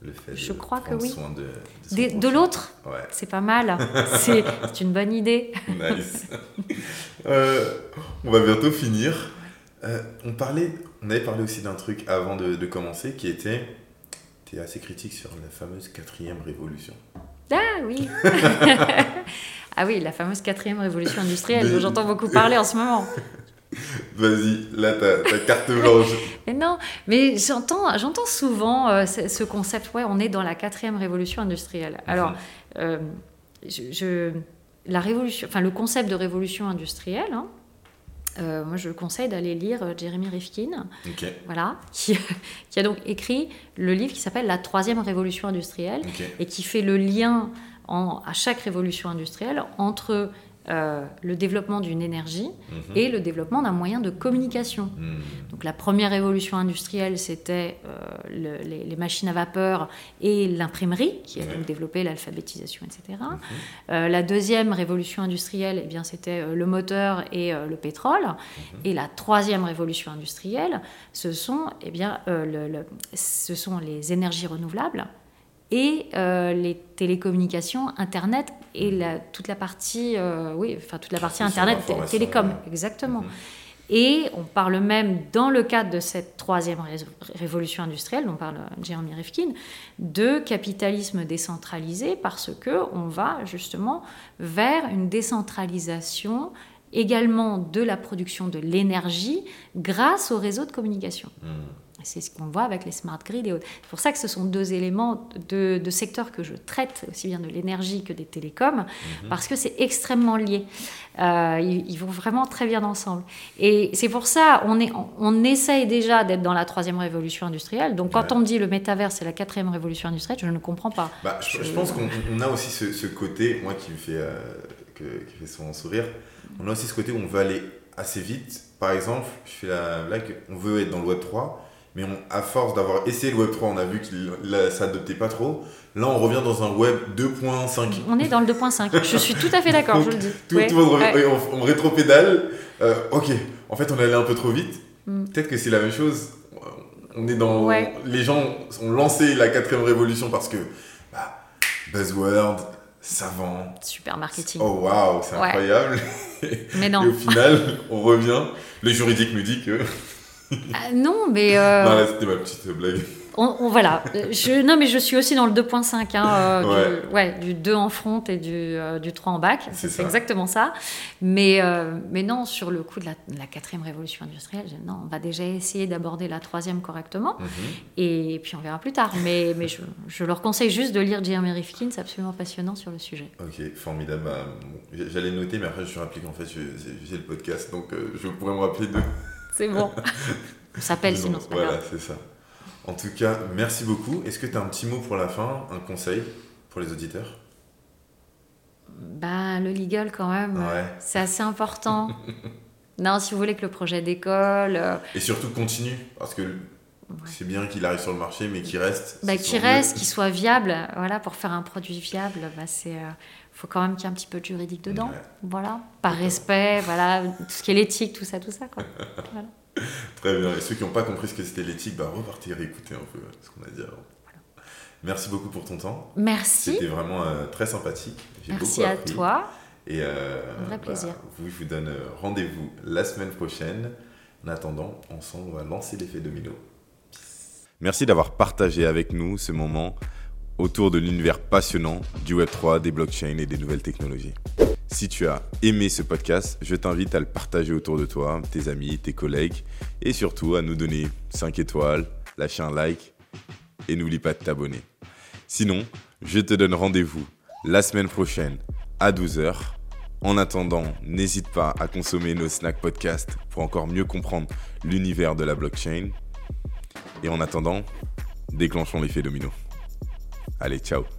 le fait Je de crois que oui. soin de, de, de l'autre? C'est pas mal. c'est une bonne idée. nice. on va bientôt finir. on, parlait, on avait parlé aussi d'un truc avant de, de commencer qui était. Tu es assez critique sur la fameuse quatrième révolution. Ah oui Ah oui, la fameuse quatrième révolution industrielle dont j'entends beaucoup parler en ce moment. Vas-y, là, ta, carte blanche. mais non, mais j'entends, j'entends souvent euh, ce, concept, ouais, on est dans la quatrième révolution industrielle. Alors, euh, je, la révolution, enfin, le concept de révolution industrielle, hein, euh, moi, je conseille d'aller lire Jeremy Rifkin, voilà, qui, qui, a donc écrit le livre qui s'appelle La troisième révolution industrielle et qui fait le lien en, à chaque révolution industrielle entre euh, le développement d'une énergie mhm. et le développement d'un moyen de communication. Mhm. Donc la première révolution industrielle, c'était euh, les, machines à vapeur et l'imprimerie, qui a donc développé l'alphabétisation, etc. Mhm. Euh, la deuxième révolution industrielle, eh bien, c'était le moteur et le pétrole. Et la troisième révolution industrielle, ce sont, eh bien, ce sont les énergies renouvelables et les télécommunications, Internet et la, toute la partie, euh, oui, enfin toute la partie internet, télécom, ouais. exactement. Mhm. Et on parle même, dans le cadre de cette troisième ré- révolution industrielle, dont parle Jeremy Rifkin, de capitalisme décentralisé parce que on va justement vers une décentralisation également de la production de l'énergie grâce au réseau de communication. Mhm. C'est ce qu'on voit avec les smart grids et autres. C'est pour ça que ce sont deux éléments de, de secteurs que je traite, aussi bien de l'énergie que des télécoms, parce que c'est extrêmement lié. Euh, ils, ils vont vraiment très bien ensemble. Et c'est pour ça, on, est, on, on essaye déjà d'être dans la troisième révolution industrielle. Donc quand Ouais. on me dit le métavers, c'est la quatrième révolution industrielle, je ne comprends pas. Bah, je, pense qu'on on a aussi ce, ce côté, moi qui me fait, euh, que- qui fait souvent sourire, on a aussi ce côté où on veut aller assez vite. Par exemple, je fais la blague, on veut être dans le Web 3, mais on, à force d'avoir essayé le Web 3, on a vu que ça adoptait pas trop. Là, on revient dans un Web 2.5. On est dans le 2.5. je suis tout à fait d'accord, je le dis. Tout, Ouais, tout monde revient- ouais. et on, on rétropédale. Euh, ok, en fait, on est allé un peu trop vite. Mm. Peut-être que c'est la même chose. On est dans. Ouais. Les gens ont lancé la quatrième révolution parce que. Bah, buzzword, savant. Super marketing. Oh waouh, c'est incroyable. Mais Et non. au final, on revient. Le juridique nous dit que. Ah, non, mais... euh, c'était ma petite blague. On, on- voilà. Je, non, mais je suis aussi dans le 2.5, hein, euh, Ouais. du, ouais, du 2 en front et du, euh, du 3 en bac. C'est exactement ça. Mais, euh, mais non, sur le coup de la, quatrième révolution industrielle, non, on va déjà essayer d'aborder la troisième correctement. Mhm. Et puis on verra plus tard. Mais, mais je, je leur conseille juste de lire Jeremy Rifkin, c'est absolument passionnant sur le sujet. Ok, formidable. Bah, J'allais noter, mais après, je suis rappelé qu'en fait, j'ai le podcast, donc euh, je pourrais me rappeler de. C'est bon. On s'appelle Non, sinon, c'est pas Voilà, c'est ça. En tout cas, merci beaucoup. Est-ce que tu as un petit mot pour la fin, un conseil pour les auditeurs? Ben, le legal, quand même, Ouais. c'est assez important. non, si vous voulez que le projet décolle. euh, Et surtout, continue, parce que c'est bien qu'il arrive sur le marché, mais qu'il reste. Bah, c'est qui souvent reste, mieux. qui soit viable, voilà, pour faire un produit viable, bah, c'est, euh, faut quand même qu'il y ait un petit peu de juridique dedans, Ouais. voilà, par respect, voilà, tout ce qui est l'éthique, tout ça, tout ça, quoi. Voilà. Très bien. Et ceux qui n'ont pas compris ce que c'était l'éthique, bah, repartez réécouter un peu euh, ce qu'on a dit avant. Merci beaucoup pour ton temps. Merci, C'était vraiment euh, très sympathique. Merci à toi. Et euh, Un vrai bah, plaisir. vous, je vous donne euh, rendez-vous la semaine prochaine. En attendant, ensemble, on va lancer l'effet domino. Merci d'avoir partagé avec nous ce moment autour de l'univers passionnant du Web3, des blockchains et des nouvelles technologies. Si tu as aimé ce podcast, je t'invite à le partager autour de toi, tes amis, tes collègues, et surtout à nous donner 5 étoiles, lâcher un like, et n'oublie pas de t'abonner. Sinon, je te donne rendez-vous la semaine prochaine à 12h. En attendant, n'hésite pas à consommer nos snacks podcast pour encore mieux comprendre l'univers de la blockchain. Et en attendant, déclenchons l'effet domino. Allez, ciao